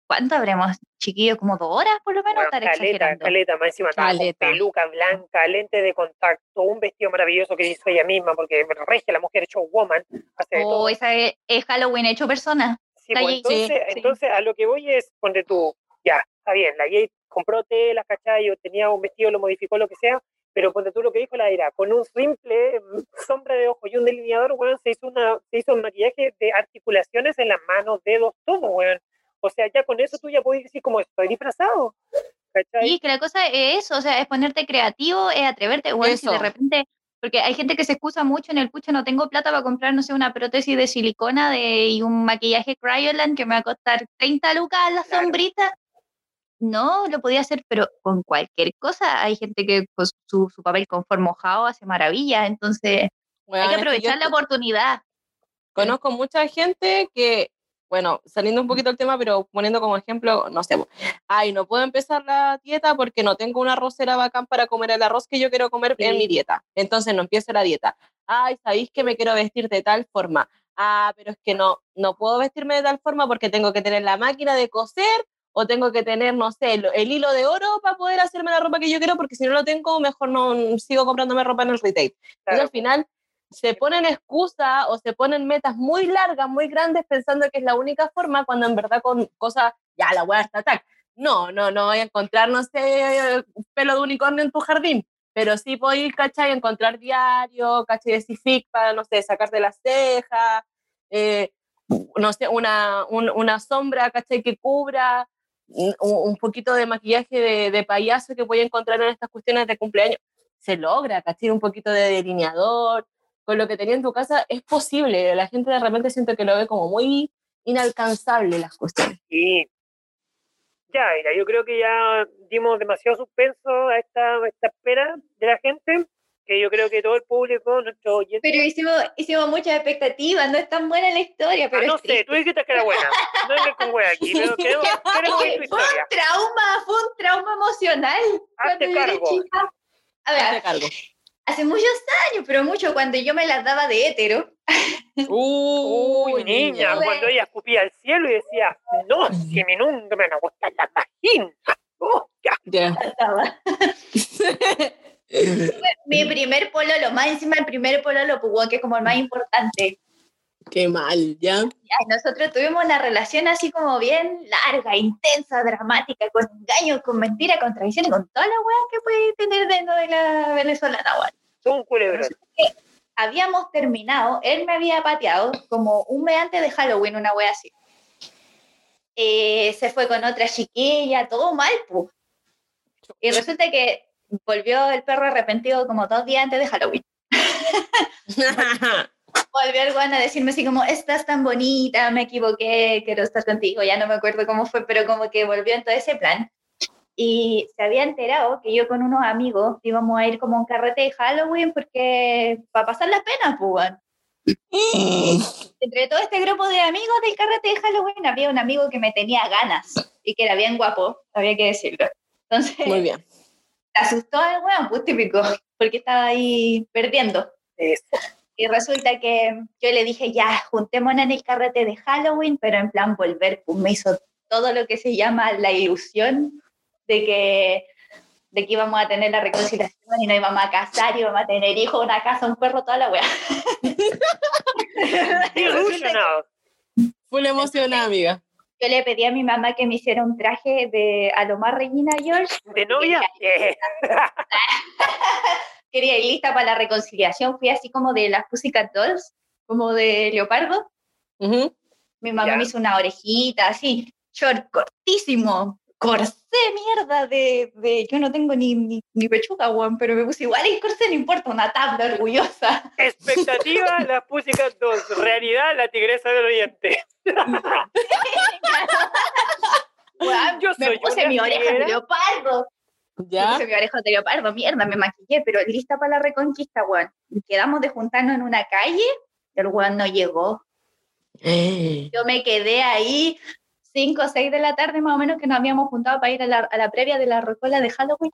¿cuánto habremos, chiquillos? Como dos horas por lo menos, Bueno, estar caleta, exagerando. caleta, más encima estaba con Caleta. peluca blanca, lente de contacto, un vestido maravilloso que hizo ella misma, porque regia la mujer showwoman, hace de Oh, todo. esa es, es Halloween hecho persona. Sí, pues, entonces, sí. entonces a lo que voy es, ponte tú, ya, está bien, la Jade compró telas, ¿cachai? O tenía un vestido, lo modificó, lo que sea, pero ponte tú lo que dijo la Ira, con un simple mm, sombra de ojo y un delineador, weón, se hizo, una, se hizo un maquillaje de articulaciones en las manos, dedos, todo, weón. O sea, ya con eso tú ya puedes decir como estoy disfrazado, ¿cachai? Y que la cosa es eso, o sea, es ponerte creativo, es atreverte, bueno, si de repente, porque hay gente que se excusa mucho en el pucha, no tengo plata para comprar, no sé, una prótesis de silicona de, y un maquillaje Cryolan que me va a costar 30 lucas la Claro. sombrita. No, lo podía hacer, pero con cualquier cosa. Hay gente que con su, su papel confort mojado hace maravillas, entonces hay que es que yo aprovechar la oportunidad. Conozco mucha gente que, bueno, saliendo un poquito del tema, pero poniendo como ejemplo, no sé, ay, no puedo empezar la dieta porque no tengo una arrocera bacán para comer el arroz que yo quiero comer en mi Sí. dieta. Entonces no empiezo la dieta. Ay, ¿sabéis que me quiero vestir de tal forma? Ah, pero es que no, no puedo vestirme de tal forma porque tengo que tener la máquina de coser o tengo que tener, no sé, el, el hilo de oro para poder hacerme la ropa que yo quiero porque si no lo tengo, mejor no sigo comprándome ropa en el retail. Claro, al final se ponen excusas o se ponen metas muy largas, muy grandes, pensando que es la única forma, cuando en verdad con cosas, ya la voy a atacar. No, no, no voy a encontrar, no sé, pelo de unicornio en tu jardín, pero sí podéis, ¿cachai? Encontrar diario, ¿cachai? De Cific para, no sé, sacarte las cejas, eh, no sé, una, un- una sombra, ¿cachai? Que cubra, un, poquito de maquillaje de, payaso que voy a encontrar en estas cuestiones de cumpleaños. Se logra, ¿cachai? Un poquito de delineador, con lo que tenía en tu casa, es posible. La gente de repente siento que lo ve como muy inalcanzable las cuestiones. Y ya, mira, yo creo que ya dimos demasiado suspenso a esta, a esta espera de la gente, que yo creo que todo el público, nuestro oyente, Pero hicimos, hicimos muchas expectativas, no es tan buena la historia, Ah, pero no es sé, tú dijiste que era buena, no vengas con wea aquí, pero queremos, queremos oír tu Fue un trauma, fue un trauma emocional. Hazte cargo. A ver, Hazte cargo. hace muchos años, pero mucho, cuando yo me las daba de hétero, Uy, niña, cuando ella escupía al cielo y decía, no, si a mí nunca me van a gustar las vaginas. Oh, ya. Ya. Mi primer pololo, más encima el primer pololo, pues, que es como el más importante. Qué mal, ¿ya? Ya, nosotros tuvimos una relación así como bien larga, intensa, dramática, con engaños, con mentiras, con traiciones, con toda la weá que puede tener dentro de la venezolana, weón. Son un culebrón. Habíamos terminado, él me había pateado como un mes antes de Halloween, una wea así. Eh, se fue con otra chiquilla, todo mal, pues. Y resulta que volvió el perro arrepentido como dos días antes de Halloween. volvió el weón a decirme así como, estás tan bonita, me equivoqué, quiero estar contigo, ya no me acuerdo cómo fue, pero como que volvió en todo ese plan. Y se había enterado que yo con unos amigos íbamos a ir como a un carrete de Halloween porque para pasar las penas, pues. Entre todo este grupo de amigos del carrete de Halloween había un amigo que me tenía ganas y que era bien guapo, había que decirlo. Entonces, Muy bien. Se asustó el weón, pues típico, porque estaba ahí perdiendo. Eso. Y resulta que yo le dije, ya, juntémonos en el carrete de Halloween, pero en plan volver, pues me hizo todo lo que se llama la ilusión de que, de que íbamos a tener la reconciliación y nos íbamos a casar, íbamos a tener hijos, una casa, un perro, toda la weá. Full emocionada, amiga. Yo le pedí a mi mamá que me hiciera un traje de a lo más Regina George. ¿De novia? Quería ir lista para la reconciliación. Fui así como de las Pussycat Dolls, como de leopardo. Ujú. Mi mamá me hizo una orejita así, short cortísimo, corsé mierda de, de- yo no tengo ni, ni, ni pechuga, weón, pero me puse igual el corsé, no importa, una tabla orgullosa. expectativa, las Pussycat 2. Realidad, la tigresa del oriente. Weón, Yo me soy puse una mi oreja de leopardo, me ¿Ya? puse mi oreja de leopardo, mierda, me maquillé, pero lista para la reconquista, weón. Y Quedamos de juntarnos en una calle, y el weón no llegó. Eh. Yo me quedé ahí 5 o 6 de la tarde más o menos que nos habíamos juntado para ir a la, a la previa de la rocola de Halloween.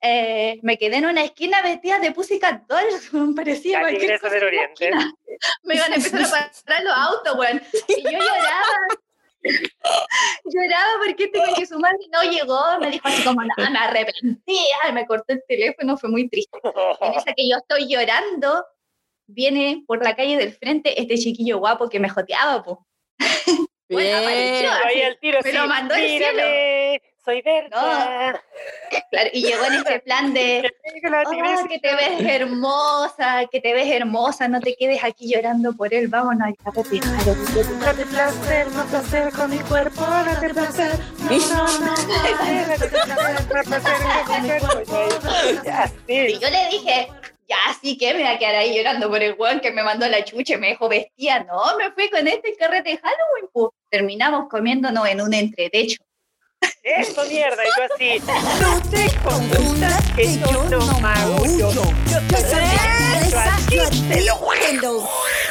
Eh, me quedé en una esquina vestida de Pussycat Dolls, me parecía cualquier cosa del oriente. Me iban a empezar a parar los autos, weón. Y yo lloraba. Lloraba porque este que su madre no llegó, me dijo así como, nada, me arrepentía, y me cortó el teléfono, fue muy triste. En esa que yo estoy llorando, viene por la calle del frente este chiquillo guapo que me joteaba, po. Bueno, apareció. Ahí al tiro, Me sí. lo mandó el Mírame, soy Berta. Claro, y llegó en ese plan de, oh, que te ves hermosa, que te ves hermosa, no te quedes aquí llorando por él, vámonos. Date placer, no placer con mi cuerpo, date placer. No, no, no, placer, date placer, no placer con mi cuerpo. Ya, Y sí. yo le dije, ya, sí que me voy a quedar ahí llorando por el weón que me mandó la chucha y me dejó vestida. No, me fui con este carrete de Halloween, pues. Terminamos comiéndonos en un entretecho. Eso mierda, y tú así. No te confundas que yo no magullo. Yo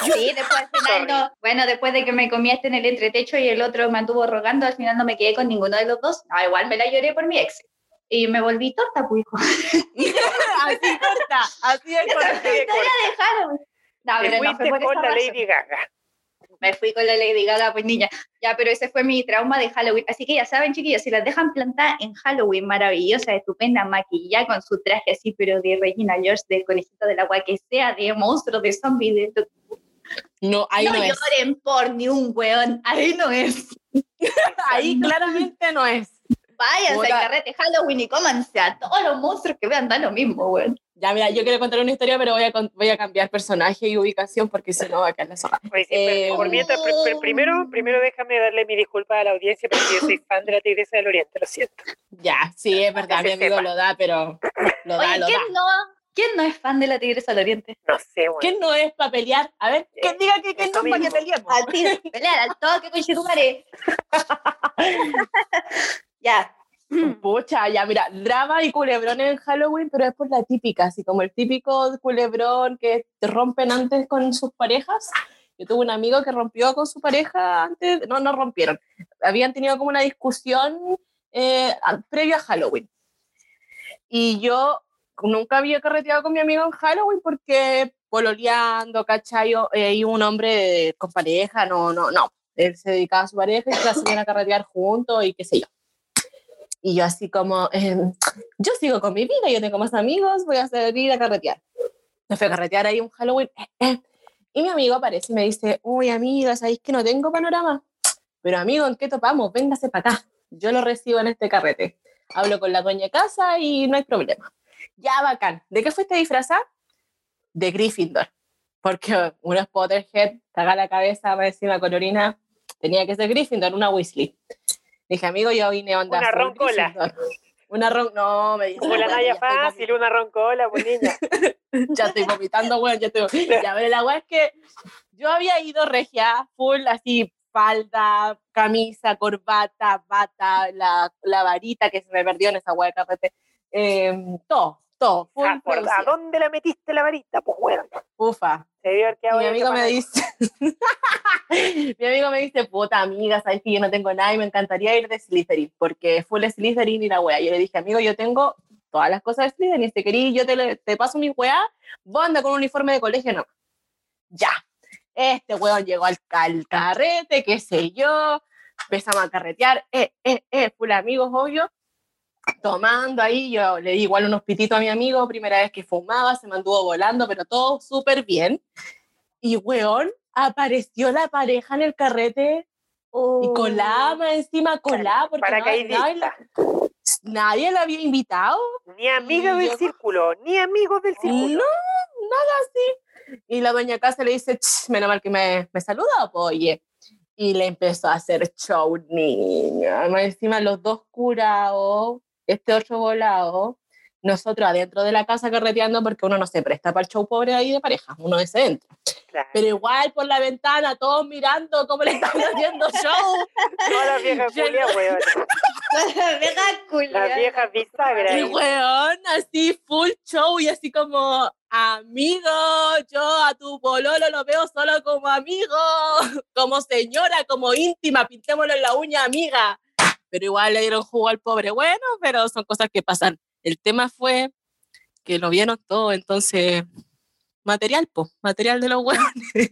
Sí, después al final no. Bueno, después de que me comí este en el entretecho y el otro me anduvo rogando, al final no me quedé con ninguno de los dos. No, igual me la lloré por mi ex. Y me volví torta, pues, hijo. Así corta, así corta. es la historia de Halloween. No, Te pero no fue con la. Lady Gaga. Me fui con la Lady Gaga, pues niña. Ya, pero ese fue mi trauma de Halloween. Así que ya saben, chiquillos, si las dejan plantar en Halloween, maravillosa, estupenda, maquillada con su traje así, pero de Regina George, de conejito del agua, que sea, de monstruo, de zombie, de... No, ahí no, no, es. lloren por ni un weón. Ahí no es. Ahí claramente no es. Váyanse Puta. al carrete Halloween y cómanse a todos los monstruos que vean, da lo mismo, weón. Ya, mira, yo quiero contar una historia, pero voy a, voy a cambiar personaje y ubicación porque si no va a caer la pero Eh, por mientras, pr- pr- primero, primero déjame darle mi disculpa a la audiencia porque yo soy fan de la Tigresa del Oriente, lo siento. Ya, sí, es verdad, mi amigo sepa. lo da, pero lo da, Oye, lo da. ¿quién no, ¿quién no es fan de la Tigresa del Oriente? No sé, bueno. ¿Quién no es para pelear? A ver, que diga que, que no para que peleemos. Al tiro, pelear al toque con Chetumare. ya. Pucha, ya, mira, drama y culebrón en Halloween, pero es por la típica, así como el típico culebrón que te rompen antes con sus parejas. Yo tuve un amigo que rompió con su pareja antes, no, no rompieron, habían tenido como una discusión eh, a- previo a Halloween. Y yo nunca había carreteado con mi amigo en Halloween porque pololeando, ¿cachai? Eh, y un hombre con pareja, no, no, no. Él se dedicaba a su pareja y se la salían a carretear juntos y qué sé yo. Y yo así como, em, yo sigo con mi vida, yo tengo más amigos, voy a salir a carretear. Me fui a carretear ahí un Halloween. eh, eh, y mi amigo aparece y me dice, uy amiga, ¿sabéis que no tengo panorama? Pero amigo, ¿en qué topamos? Véngase para acá. Yo lo recibo en este carrete. Hablo con la dueña de casa y no hay problema. Ya, bacán. ¿De qué fuiste disfrazada? De Gryffindor. Porque una Potterhead, caga la cabeza, más encima colorina, tenía que ser Gryffindor, una Weasley. Dije, amigo, yo vine onda Una roncola. Una ron... No, me dice. Como la Naya fácil, una roncola, pues niña. ya estoy vomitando, weón, ya estoy... Ya, pero la weá es que yo había ido regia, full, así, falda, camisa, corbata, bata, la, la varita que se me perdió en esa weá de carrete, eh, todo, full Ah, por- ¿A dónde la metiste la varita? Pues bueno, Ufa. mi amigo me dice, mi amigo me dice, puta amiga, sabes que yo no tengo nada y me encantaría ir de Slytherin, porque full Slytherin y la wea. Yo le dije, amigo, yo tengo todas las cosas de Slytherin, si querís, yo te, te paso mi wea, vos anda con un uniforme de colegio, no. Ya. Este weón llegó al, al carrete, qué sé yo, empezamos a carretear, eh, eh, eh, full amigos, obvio, tomando ahí, yo le di igual unos pititos a mi amigo, primera vez que fumaba, se mantuvo volando, pero todo súper bien. Y weón, apareció la pareja en el carrete y colaba encima, colaba, porque no- nadie, Paracaidista. nadie la había invitado. Ni amiga del yo- círculo, ni amigos del No, círculo. nada así. Y la doña casa le dice, "Ch, menos mal que me, me saluda, po, oye. Y le empezó a hacer show, niña. Encima los dos curados, este otro volado, nosotros adentro de la casa carreteando porque uno no se presta para el show pobre ahí de pareja, uno es dentro. Claro. Pero igual por la ventana, todos mirando cómo le están haciendo show. Todas las viejas culias, weón. Venga, culia. Las viejas bisagras. Y weón, así full show y así como, amigo, yo a tu pololo lo veo solo como amigo, como señora, como íntima, pintémoslo en la uña, amiga. Pero igual le dieron jugo al pobre, bueno, pero son cosas que pasan. El tema fue que lo vieron todo, entonces, material, po, material de los huevos. Sí.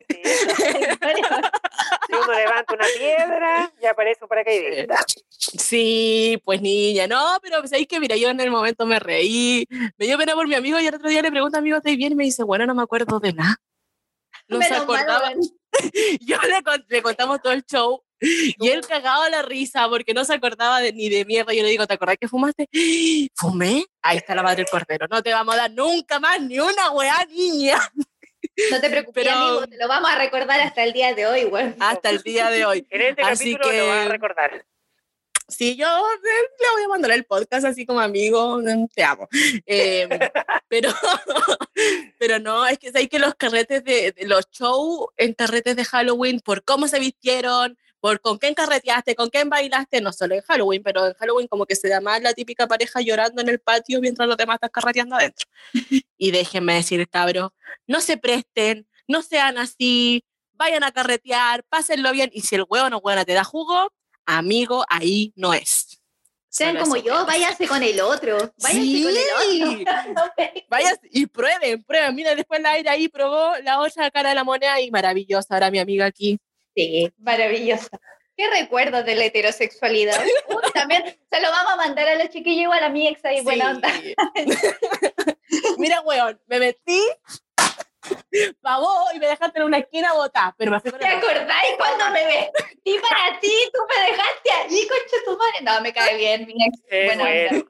Si uno levanta una piedra, ya aparece un paracaidista. Sí, pues niña, no, pero pues, ahí que mira, yo en el momento me reí, me dio pena por mi amigo y el otro día le pregunto a mi amigo, ¿estás bien? Y me dice, bueno, no me acuerdo de nada. No se acordaba. Yo le, le contamos todo el show y él cagado a la risa porque no se acordaba de- ni de mierda. Yo le digo, ¿te acordás que fumaste? ¿Fumé? Ahí está la madre del cordero. No te vamos a dar nunca más ni una weá, niña. No te preocupes, Pero- amigo, te lo vamos a recordar hasta el día de hoy, weón. Hasta el día de hoy. En este Así capítulo lo vas a que- recordar. Sí, yo eh, le voy a mandar el podcast así como amigo, mm, te amo. Eh, pero, pero no, es que hay que los carretes de, de los shows en carretes de Halloween, por cómo se vistieron, por con quién carreteaste, con quién bailaste, no solo en Halloween, pero en Halloween como que se da más la típica pareja llorando en el patio mientras los demás están carreteando adentro. Y déjenme decir, cabros, no se presten, no sean así, vayan a carretear, pásenlo bien, y si el huevo no huevo te da jugo, amigo, ahí no es. Sean como yo, weón. váyanse con el otro. Váyanse Sí. con el otro. Y prueben, prueben. Mira, después la aire ahí probó la otra cara de la moneda y maravillosa. Ahora mi amiga aquí. Sí, maravilloso. ¿Qué recuerdos de la heterosexualidad? Uy, también se lo vamos a mandar a los chiquillos igual a mi ex ahí, buena onda. Sí. Mira, weón, me metí pa' vos y me dejaste en una esquina botada, pero me fui con ¿Te el acordáis cuando me vestí para ti? Tú me dejaste ahí, concha tu madre. No, me cae bien, mi ex. Buena bueno.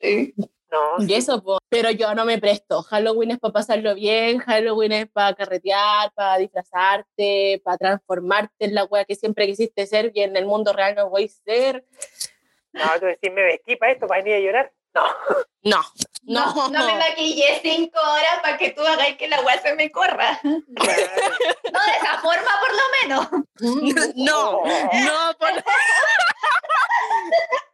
Sí. No, Y eso, po. pero yo no me presto. Halloween es para pasarlo bien, Halloween es para carretear, para disfrazarte, para transformarte en la wea que siempre quisiste ser y en el mundo real no voy a ser. no, tú decís, me vestí para esto, para venir a llorar. No, No, No, no, no me maquillé cinco horas para que tú hagáis que la weá se me corra. No de esa forma, por lo menos. no, no, por-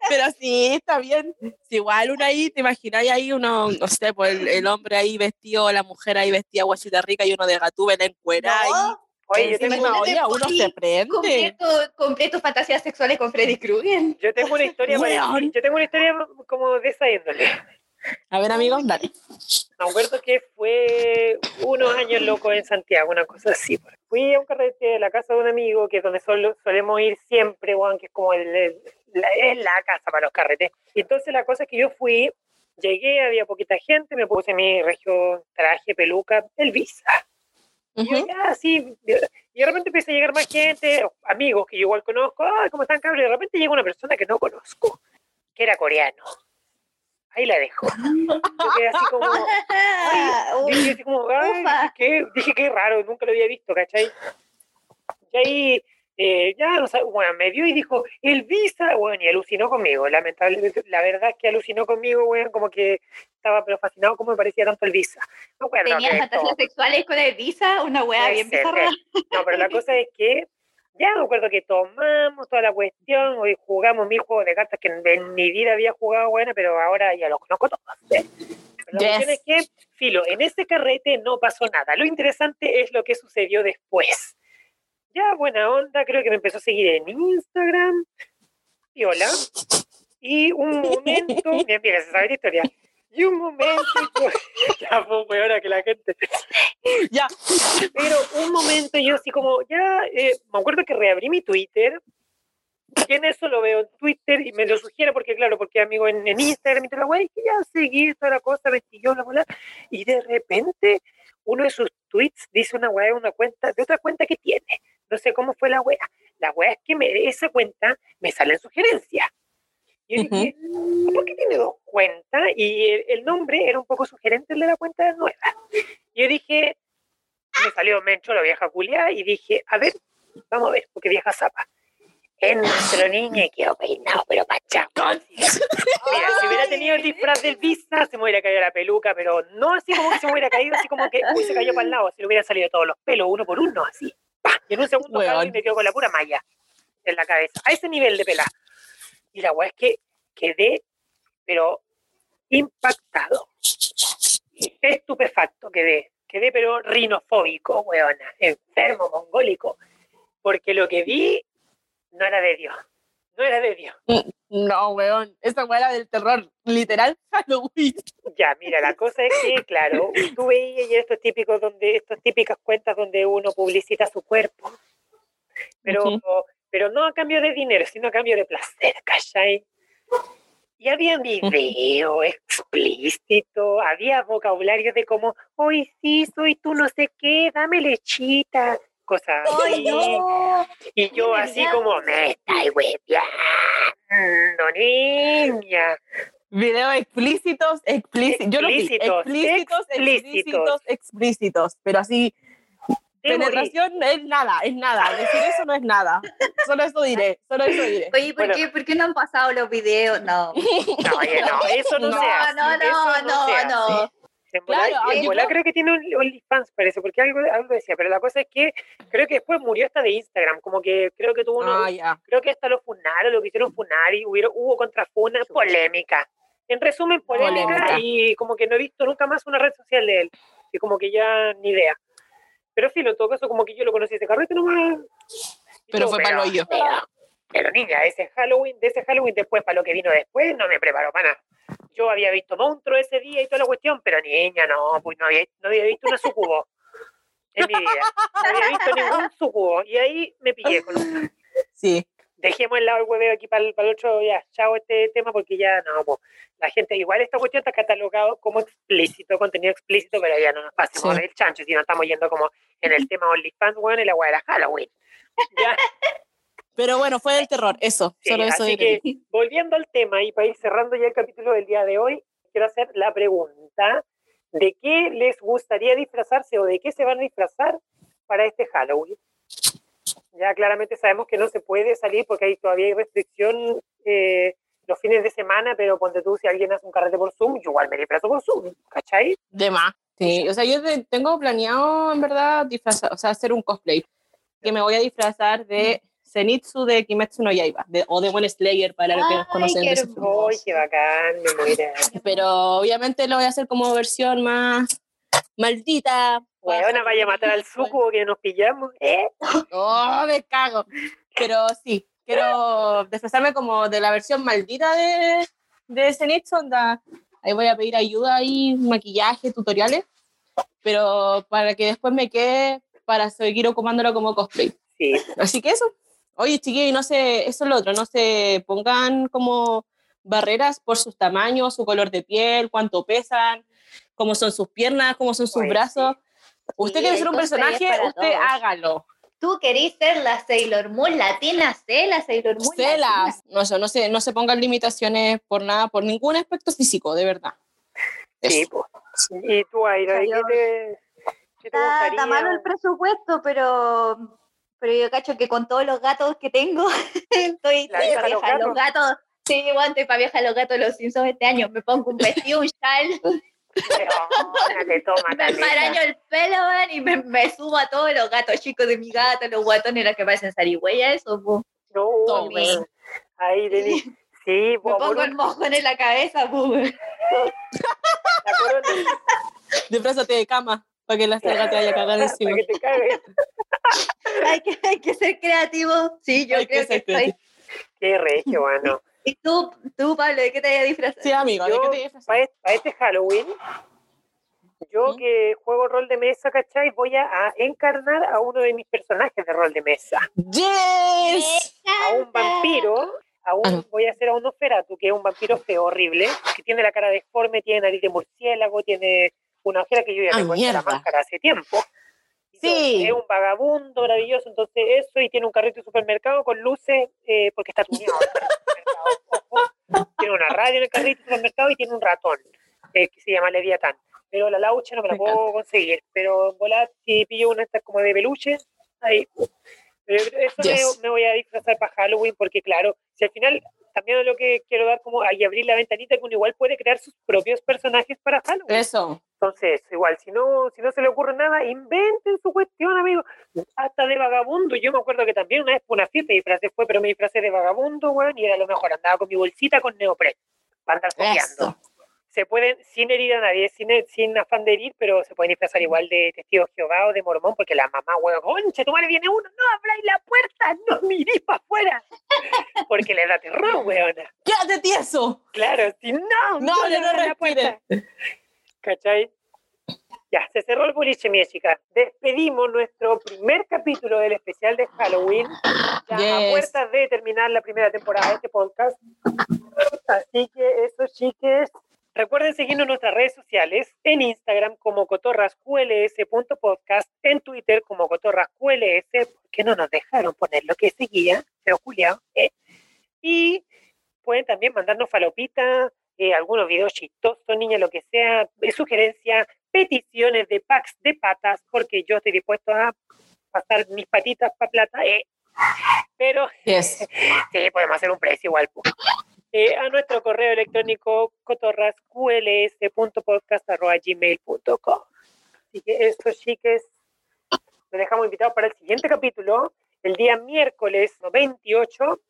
Pero sí, está bien. Si igual uno ahí, te imagináis ahí uno, no sé, pues el, el hombre ahí vestido, la mujer ahí vestida guachita rica y uno de gatúbela encuerada No, Oye, yo tengo, imagínate, oye, uno se prende. tu, cumplir tus fantasías sexuales con Freddy Krueger. yo tengo una historia parecida. Yo tengo una historia como de esa índole. A ver, amigos, dale. Me acuerdo que fue unos años locos en Santiago, una cosa así. Fui a un carrete de la casa de un amigo, que es donde solo, solemos ir siempre, Juan, que es como el, el- la, es la casa para los carretes. Y entonces la cosa es que yo fui, llegué, había poquita gente, me puse mi regio traje, peluca, el visa. Y yo Ujú. ya así, de- y de repente empieza a llegar más gente, amigos que yo igual conozco, ay, ¿cómo están, cabros? Y de repente llega una persona que no conozco, que era coreano. Ahí la dejo. Yo quedé así como, Ah, uy, dije así como, ay, ufa. qué, dije qué raro, nunca lo había visto, ¿cachai? Y ahí eh, ya, no bueno, me vio y dijo, el visa, bueno, y alucinó conmigo, lamentablemente, la verdad es que alucinó conmigo, bueno, como que estaba pero fascinado como me parecía tanto el visa. No acuerdo Tenía fantasías sexuales con el visa, una Puede bien bizarra. No, pero la cosa es que ya me acuerdo que tomamos toda la cuestión, hoy jugamos mil juegos de cartas que en, mi vida había jugado, bueno, pero ahora ya los conozco todos. ¿eh? La Yes. cuestión es que, Filo, en ese carrete no pasó nada. Lo interesante es lo que sucedió después. Ya, buena onda, creo que me empezó a seguir en Instagram. Y hola. Y un momento, mira, mira, se sabe la historia. Y un momento, ya fue peor que la gente. Ya. Pero un momento yo así como, ya, eh, me acuerdo que reabrí mi Twitter, y en eso lo veo en Twitter y me lo sugiere porque, claro, porque amigo en, en Instagram y toda la weá, y que ya seguí toda la cosa, siguió la bola, y de repente uno de sus tweets dice una de una cuenta, de otra cuenta que tiene. No sé cómo fue la weá. La weá es que me, de esa cuenta me salen sugerencias. Y yo dije, ¿por qué tiene dos cuentas? Y el, el nombre era un poco sugerente el de la cuenta nueva. Y yo dije, me salió Mencho, la vieja culiada, y dije, a ver, vamos a ver, porque vieja zapa. Es nuestro niño quedó peinado, pero cachado. Mira, si hubiera tenido el disfraz del Visa, se me hubiera caído la peluca, pero no así como que se me hubiera caído, así como que, uy, se cayó para el lado, así le hubieran salido todos los pelos, uno por uno, así. Y en un segundo y me quedo con la pura malla en la cabeza, a ese nivel de pelada. Y la weá es que quedé, pero impactado. Estupefacto quedé. Quedé, pero rinofóbico, weona. Enfermo, mongólico. Porque lo que vi no era de Dios. No era de Dios. No, weón. Esa weá era del terror. Literal Halloween. Ya, mira, la cosa es que, claro, tú veías estos típicos donde, estas típicas cuentas donde uno publicita su cuerpo. Pero, Ujú. pero no a cambio de dinero, sino a cambio de placer, ¿cachai? Y había video explícito, había vocabulario de como, hoy sí, soy tú no sé qué, dame lechita, cosas ¡Ay, así. no! Y yo así verdad. como, me estáis hueveando, niña. Videos explícitos, explícitos. Yo lo vi. Explícitos, Explícitos, explícitos. explícitos, explícitos. Pero así, Te morí. penetración es nada, es nada. Decir eso no es nada. Solo eso diré, solo eso diré. Oye, ¿por, Bueno. qué, ¿por qué no han pasado los videos? No. No, oye, no, eso no, No, se hace. no, no, eso no, se no. En bola- Claro, en yo bola creo- creo que tiene un OnlyFans, parece, porque algo, algo decía, pero la cosa es que creo que después murió hasta de Instagram, como que creo que tuvo uno, Ah, creo que hasta lo funaron, lo quisieron funar y hubo, hubo contrafuna, polémica. En resumen, polémica, Polémica. y como que no he visto nunca más una red social de él, y como que ya ni idea. Pero sí, en todo caso, como que yo lo conocí ese carrete nomás. Pero fue pa'l hoyo. Pero, pero, niña, ese Halloween, de ese Halloween después, para lo que vino después, no me preparó para nada. Yo había visto monstruo ese día y toda la cuestión, pero niña, no, pues no había, no había visto una sucubo en mi vida. No había visto ningún sucubo. Y ahí me pillé con un Sí. dejemos el lado el hueveo aquí para el, para el otro, ya, chao este tema, porque ya no, pues, la gente, igual esta cuestión está catalogado como explícito, contenido explícito, pero ya no nos pasemos Sí. del chancho, si no estamos yendo como en el tema OnlyFans, bueno, y la hueá de la Halloween. Ya, Pero bueno, fue del terror, eso. sí, solo eso así que, volviendo al tema y para ir cerrando ya el capítulo del día de hoy, quiero hacer la pregunta de qué les gustaría disfrazarse o de qué se van a disfrazar para este Halloween. Ya claramente sabemos que no se puede salir porque hay, todavía hay restricción eh, los fines de semana, pero ponte tú, si alguien hace un carrete por Zoom, yo igual me disfrazo por Zoom, ¿cachai? De más. Sí, o sea, yo te- tengo planeado, en verdad, disfrazar, o sea, hacer un cosplay. Que me voy a disfrazar de Zenitsu de Kimetsu no Yaiba, de, o de One Slayer para los que nos conocen qué hermoso. ¡Ay, qué bacán! Me muero. Pero obviamente lo voy a hacer como versión más maldita. Weona, vaya a matar al suco que nos pillamos, ¿eh? Oh, me cago. Pero sí, quiero disfrazarme como de la versión maldita de, de Zenitsu, onda. Ahí voy a pedir ayuda y maquillaje, tutoriales, pero para que después me quede para seguir ocupándolo como cosplay. Sí, Así que eso. Oye, chiquillos, y no se, eso es lo otro, no se pongan como barreras por sus tamaños, su color de piel, cuánto pesan, cómo son sus piernas, cómo son sus Oye, brazos. Usted Sí, quiere ser un personaje, usted todos. hágalo. Tú querís ser la Sailor Moon latina, sé la Sailor Moon latina. No, eso, no, se, no se pongan limitaciones por nada, por ningún aspecto físico, de verdad. sí, pues. ¿Y tú, Aira, qué te, qué te Está, gustaría? está malo el presupuesto, pero, pero yo cacho que con todos los gatos que tengo, estoy La vieja los vieja los gatos. Sí, igual estoy para vieja los gatos de los Simpsons este año. Me pongo un vestido, un chal, me enmaraño el pelo, man, y me, me subo a todos los gatos chicos de mi gato, los guatones, los que parecen zarigüeya, eso, po. No, Tommy. Ahí, Denis. Sí, Me po, por pongo el un- mojón en la cabeza, po. la corona. Disfrázate de cama para que la salga te vaya a cagar encima. Para que te cague. hay, que, hay que ser creativo. Sí, yo Hay que creo que, ser estoy. Qué regio, bueno. ¿Y tú, tú, Pablo, de qué te hayas disfrazado? Sí, amigo, ¿de Yo, qué te disfrazas? para este, Halloween, yo ¿Mm? que juego rol de mesa, ¿cachai? Voy a, a encarnar a uno de mis personajes de rol de mesa. ¡Yes! A un vampiro, a un, Ah, voy a hacer a un Nosferatu, que es un vampiro feo, horrible, que tiene la cara deforme, tiene nariz de murciélago, tiene una ojera que yo ya Ah, tengo en la máscara hace tiempo. Sí. Es un vagabundo maravilloso, entonces eso, y tiene un carrito de supermercado con luces, eh, porque está tuneado. Tiene una radio en el carrito de supermercado y tiene un ratón, eh, que se llama Leviatán. Pero la laucha no me la Me puedo conseguir. Pero volar, si pillo una estas como de peluche, ahí. Pero eso me- Yes. me, voy a disfrazar para Halloween, porque claro, si al final también lo que quiero dar como ahí abrir la ventanita que uno igual puede crear sus propios personajes para Halloween. Eso. Entonces, igual, si no, si no se le ocurre nada, inventen su cuestión, amigo. Hasta de vagabundo. Yo me acuerdo que también una vez fue una fiesta y disfrazé fue, pero me disfrazé de vagabundo, weón, y era lo mejor. Andaba con mi bolsita con neopren para andar copiando. Se pueden, sin herir a nadie, sin, sin afán de herir, pero se pueden disfrazar igual de testigo de Jehová o de mormón, porque la mamá, weón, concha, tu madre viene uno, no abráis la puerta, no mirís para afuera. Porque le da terror, weona. ¡Quédate tieso! Claro, si no, No, le no abran la puerta. ¿Cachai? Ya, se cerró el boliche, mi chica. Despedimos nuestro primer capítulo del especial de Halloween. Ya a puertas de terminar la primera temporada de este podcast. Así que eso, chiques. Recuerden seguirnos en nuestras redes sociales, en Instagram como cotorrasqls.podcast, en Twitter como cotorrasqls, porque no nos dejaron poner lo que seguía, feo Julián. eh. Y pueden también mandarnos falopitas, eh, algunos videos chistosos, niña, lo que sea, eh, sugerencias, peticiones de packs de patas, porque yo estoy dispuesto a pasar mis patitas para plata. eh. Pero Yes. Sí, podemos hacer un precio igual. Eh, a nuestro correo electrónico cotorrasqls.podcast.gmail.com Así que eso, chiques, los dejamos invitados para el siguiente capítulo, el día miércoles 28,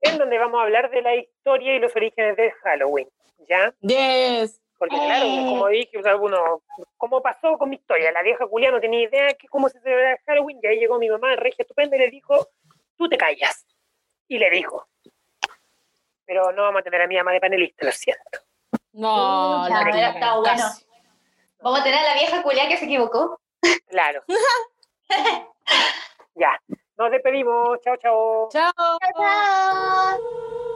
en donde vamos a hablar de la historia y los orígenes de Halloween. ¿Ya? Yes. Porque claro, Eh. como dije, o sea, uno, ¿cómo pasó con mi historia? La vieja Julia no tenía idea de cómo se celebra Halloween, y ahí llegó mi mamá, regia estupenda, y le dijo, tú te callas. Y le dijo, pero no vamos a tener a mi mamá de panelista, lo siento. No, la hubiera tía, estado bueno. casi. Vamos a tener a la vieja culia que se equivocó. Claro. ya, nos despedimos, chao, chao. Chao. Chao.